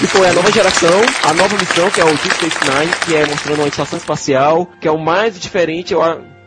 que foi a nova geração, a nova missão, que é o Deep Space Nine, que é mostrando uma estação espacial, que é o mais diferente,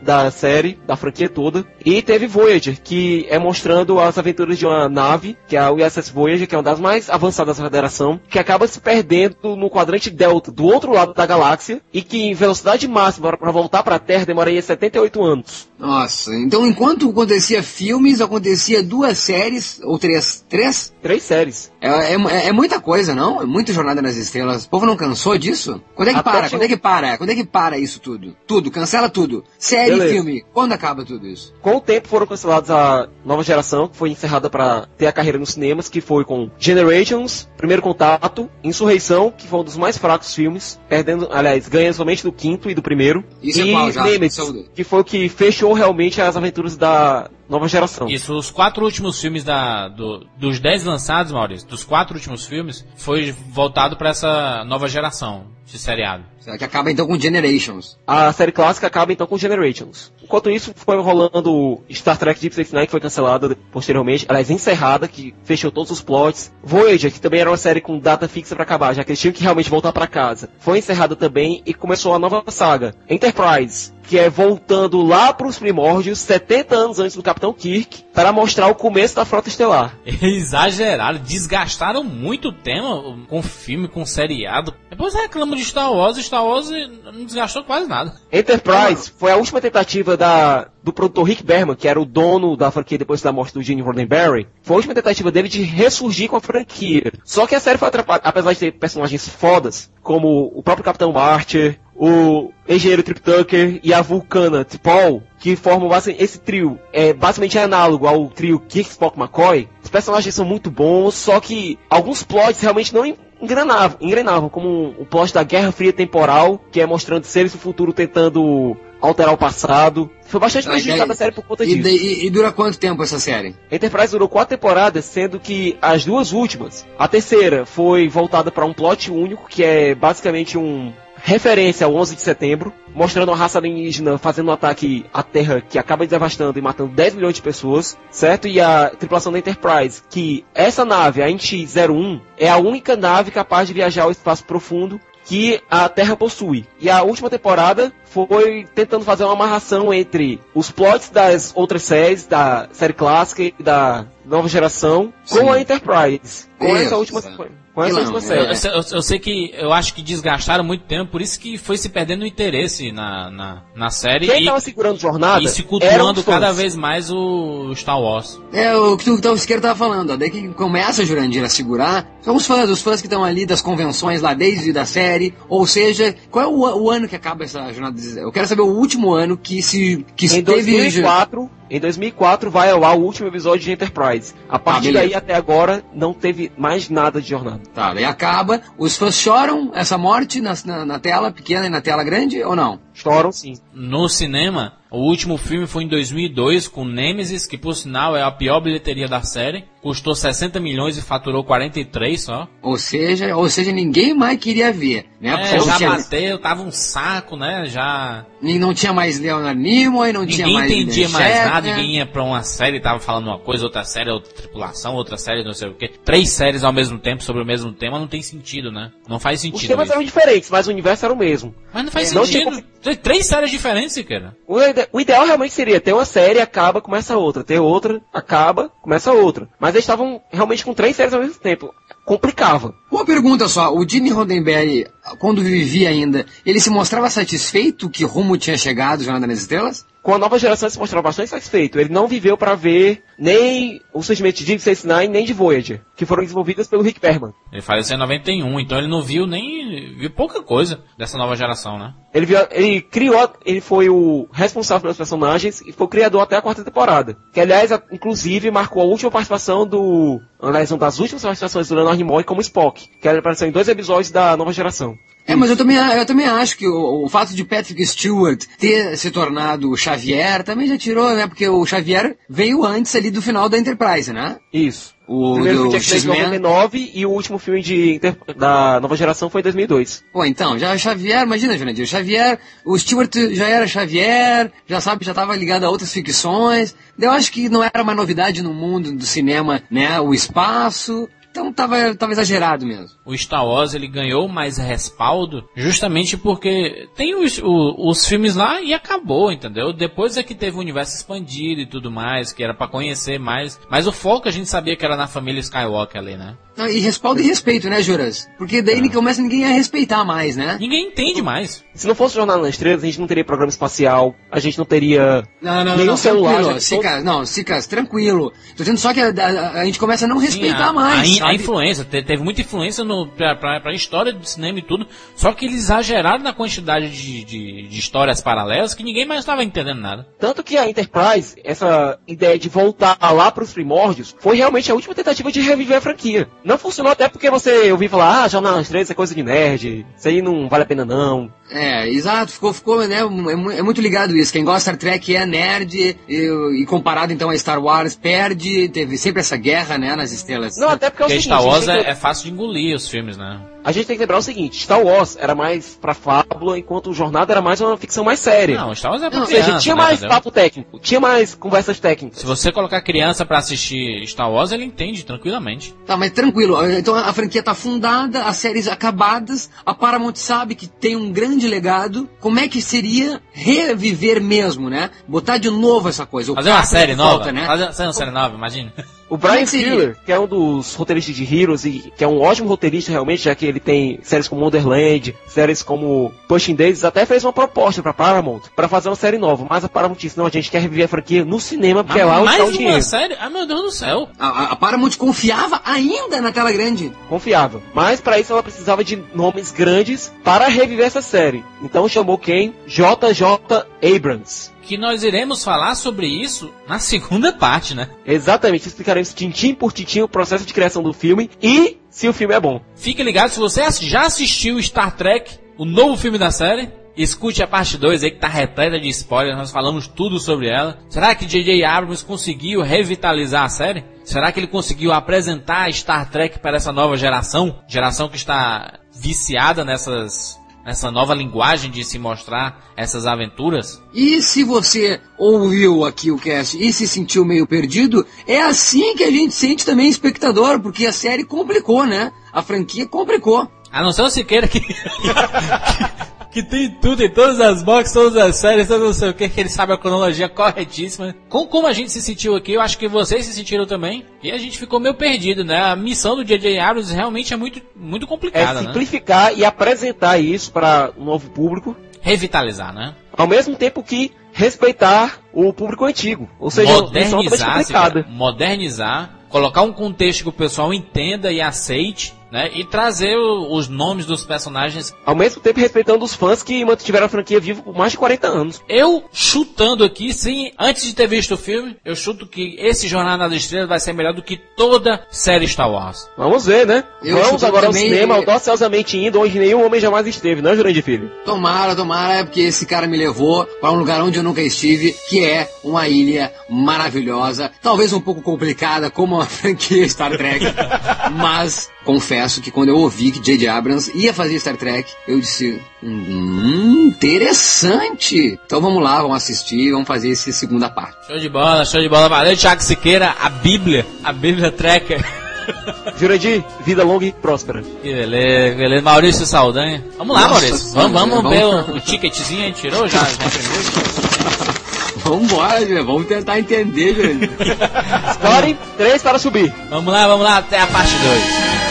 da série, da franquia toda. E teve Voyager, que é mostrando as aventuras de uma nave, que é a USS Voyager, que é uma das mais avançadas da Federação, que acaba se perdendo no quadrante Delta, do outro lado da galáxia, e que em velocidade máxima para voltar para a Terra demoraria 78 anos. Nossa, então enquanto acontecia filmes, acontecia duas séries, ou três? Três? Três séries. É, é, é muita coisa, não? É muita Jornada nas Estrelas. O povo não cansou disso? Quando é que Até para? Quando é que para? Quando é que para isso tudo? Tudo, cancela tudo. Série Beleza. filme. Quando acaba tudo isso? Com o tempo foram cancelados a nova geração, que foi encerrada para ter a carreira nos cinemas, que foi com Generations, Primeiro Contato, Insurreição, que foi um dos mais fracos filmes, perdendo, aliás, ganha somente do quinto e do primeiro. Isso é e é qual, já? Nemesis, que foi o que fechou realmente as aventuras da nova geração. Isso, os quatro últimos filmes da, do, dos dez lançados, Maurício, dos quatro últimos filmes, foi voltado para essa nova geração de seriado. Que acaba então com Generations. A série clássica acaba então com Generations. Enquanto isso, foi rolando Star Trek Deep Space Nine, que foi cancelada posteriormente, aliás, encerrada, que fechou todos os plots. Voyager, que também era uma série com data fixa para acabar, já que eles tinham que realmente voltar para casa. Foi encerrada também e começou a nova saga. Enterprise, que é voltando lá para os primórdios, 70 anos antes do Capitão Kirk, para mostrar o começo da Frota Estelar. Exageraram, desgastaram muito o tema com filme, com seriado. Depois reclamam de Star Wars, Star Wars não desgastou quase nada. Enterprise foi a última tentativa da, do produtor Rick Berman, que era o dono da franquia depois da morte do Gene Roddenberry. Foi a última tentativa dele de ressurgir com a franquia. Só que a série foi atrapalhada, apesar de ter personagens fodas, como o próprio Capitão Archer, o engenheiro Trip Tucker e a vulcana T'Pol, que formam esse trio. É basicamente análogo ao trio Kirk, Spock, McCoy. Os personagens são muito bons, só que alguns plots realmente não engrenavam, engrenavam como o plot da Guerra Fria Temporal, que é mostrando seres do futuro tentando alterar o passado. Foi bastante prejudicada a série por conta disso. E, e, dura quanto tempo essa série? Enterprise durou quatro temporadas, sendo que as duas últimas, a terceira foi voltada para um plot único, que é basicamente um referência ao 11 de setembro, mostrando uma raça alienígena fazendo um ataque à Terra que acaba devastando e matando 10 milhões de pessoas, certo? E a tripulação da Enterprise, que essa nave, a NX-01, é a única nave capaz de viajar ao espaço profundo que a Terra possui. E a última temporada foi tentando fazer uma amarração entre os plots das outras séries, da série clássica e da nova geração, Sim. com a Enterprise. Com essa última com essa série. Eu, eu, eu, sei que eu acho que desgastaram muito tempo, por isso que foi se perdendo o interesse na, na, na série. Quem e, tava segurando jornada? E se cultuando cada vez mais o Star Wars. É, o que o esquerdo tava falando, daí que começa a Jurandir a segurar, são os fãs, os fãs que estão ali das convenções lá desde da série, ou seja, qual é o, o ano que acaba essa jornada? Eu quero saber o último ano que se que em teve 2004, em 2004 vai ao ar o último episódio de Enterprise. A partir ah, daí até agora não teve mais nada de jornada. Tá, daí acaba. Os fãs choram essa morte na, na, na tela pequena e na tela grande ou não? Choram sim. No cinema, o último filme foi em 2002 com Nemesis, que por sinal é a pior bilheteria da série. Custou 60 milhões e faturou 43 só. Ou seja, ou seja, ninguém mais queria ver, né? É, já tinha... bateu, tava um saco, né? Já. E não tinha mais Leonard Nimoy, não ninguém tinha mais. Ninguém entendia mais nada, ninguém ia pra uma série, tava falando uma coisa, outra série, outra tripulação, outra série, não sei o quê. Três séries ao mesmo tempo sobre o mesmo tema não tem sentido, né? Não faz sentido. Os temas isso. eram diferentes, mas o universo era o mesmo. Mas não faz é, sentido. Não tinha... Três séries diferentes, cara. O, o ideal realmente seria ter uma série, acaba, começa outra. Ter outra, acaba, começa outra. Mas eles estavam realmente com três séries ao mesmo tempo. Complicava. Uma pergunta só, o Jimmy Roddenberry, quando vivia ainda, ele se mostrava satisfeito que rumo tinha chegado Jornada nas Estrelas? com a nova geração ele se mostrava bastante satisfeito. Ele não viveu para ver nem o surgimento de Deep Space Nine nem de Voyager, que foram desenvolvidas pelo Rick Berman. Ele faleceu em 91, então ele não viu nem viu pouca coisa dessa nova geração, né? Ele, viu, ele criou, ele foi o responsável pelos personagens e foi o criador até a quarta temporada. Que aliás, inclusive, marcou a última participação do, aliás, uma das últimas participações do Leonard Nimoy como Spock, que ele apareceu em dois episódios da nova geração. É, mas eu também, eu também acho que o, o, fato de Patrick Stewart ter se tornado Xavier também já tirou, né? Porque o Xavier veio antes ali do final da Enterprise, né? Isso. O, o primeiro filme tinha que 99 e o último filme de, da nova geração foi em 2002. Pô, então, já Xavier, imagina, Jurandir, Xavier, o Stewart já era Xavier, já sabe, já estava ligado a outras ficções. Eu acho que não era uma novidade no mundo do cinema, né? O espaço, então tava, tava exagerado mesmo. O Star Wars ele ganhou mais respaldo justamente porque tem os, o, os filmes lá e acabou, entendeu? Depois é que teve o universo expandido e tudo mais, que era para conhecer mais. Mas o foco a gente sabia que era na família Skywalker ali, né? E respaldo e respeito, né, Juras? Porque daí ah. começa ninguém a respeitar mais, né? Ninguém entende mais. Se não fosse Jornal nas Estrelas, a gente não teria programa espacial, a gente não teria não, não, nenhum não, celular. Tranquilo, Cicas, não, Cicas, tranquilo. Tô dizendo só que a, a, a gente começa a não respeitar Sim, a, mais. A, a, influência, teve muita influência no, pra, pra, pra, história do cinema e tudo, só que eles exageraram na quantidade de, de, de histórias paralelas que ninguém mais estava entendendo nada. Tanto que a Enterprise, essa ideia de voltar lá para os primórdios, foi realmente a última tentativa de reviver a franquia. Não funcionou até porque você ouviu falar, ah, Jornal nas Três é coisa de nerd, isso aí não vale a pena não. É, exato, ficou, ficou né, é, é muito ligado isso. Quem gosta de Star Trek é nerd, e, e, comparado então a Star Wars, perde, teve sempre essa guerra, né, nas estrelas. Não, até porque é o seguinte, Star Wars é, é fácil de engolir os filmes, né? A gente tem que lembrar o seguinte, Star Wars era mais pra fábula, enquanto o Jornada era mais uma ficção mais séria. Não, Star Wars é pra Ou criança, tinha né, mais entendeu? papo técnico, tinha mais conversas técnicas. Se você colocar criança para assistir Star Wars, ele entende tranquilamente. Tá, mas tranquilo, então a franquia tá fundada, as séries acabadas, a Paramount sabe que tem um grande legado, como é que seria reviver mesmo, né? Botar de novo essa coisa. Fazer uma série nova, volta, né? Fazer uma série nova, imagina. O Brian Fuller, que é um dos roteiristas de Heroes e que é um ótimo roteirista realmente, já que ele tem séries como Wonderland, séries como Pushing Days, até fez uma proposta para Paramount para fazer uma série nova, mas a Paramount disse, não, a gente quer reviver a franquia no cinema, porque ah, é lá onde está o dinheiro. série? Ah, meu Deus do céu. A, a Paramount confiava ainda na tela grande. Confiava. Mas para isso ela precisava de nomes grandes para reviver essa série. Então chamou quem? JJ Abrams que nós iremos falar sobre isso na segunda parte, né? Exatamente, explicaremos tintim por tintim o processo de criação do filme e se o filme é bom. Fique ligado, se você já assistiu Star Trek, o novo filme da série, escute a parte 2 aí que tá repleta de spoilers, nós falamos tudo sobre ela. Será que J.J. Abrams conseguiu revitalizar a série? Será que ele conseguiu apresentar Star Trek para essa nova geração? Geração que está viciada nessas nessa nova linguagem de se mostrar essas aventuras. E se você ouviu aqui o cast e se sentiu meio perdido, é assim que a gente sente também espectador, porque a série complicou, né? A franquia complicou. A não ser o Siqueira que, que tem tudo, em todas as boxes, todas as séries, todo não sei o que, que ele sabe a cronologia corretíssima. Com, como a gente se sentiu aqui, eu acho que vocês se sentiram também. E a gente ficou meio perdido, né? A missão do J.J. Abrams realmente é muito, muito complicada, é simplificar né? e apresentar isso para um novo público. Revitalizar, né? Ao mesmo tempo que respeitar o público antigo. Ou seja, modernizar, modernizar, colocar um contexto que o pessoal entenda e aceite né? E trazer o, os nomes dos personagens. Ao mesmo tempo respeitando os fãs que mantiveram a franquia viva por mais de 40 anos. Eu, chutando aqui, sim, antes de ter visto o filme, eu chuto que esse Jornada das Estrelas vai ser melhor do que toda série Star Wars. Vamos ver, né? Eu Vamos agora ao cinema, audaciosamente indo onde nenhum homem jamais esteve, não, Jurandir Filho? Tomara, tomara, é porque esse cara me levou para um lugar onde eu nunca estive, que é uma ilha maravilhosa, talvez um pouco complicada, como a franquia Star Trek, mas confesso que quando eu ouvi que J.J. Abrams ia fazer Star Trek, eu disse, hum, interessante. Então vamos lá, vamos assistir, vamos fazer essa segunda parte. Show de bola, show de bola. Valeu, Thiago Siqueira, a Bíblia, a Bíblia Trekker. Jurandir, vida longa e próspera. Que beleza, beleza. Maurício Saldanha. Vamos lá, Nossa, Maurício. Vamos, vamos, vamos ver o, o ticketzinho, a gente tirou já, já Vambora, vamos tentar entender, gente. Escolhem três para subir. Vamos lá, vamos lá, até a parte 2.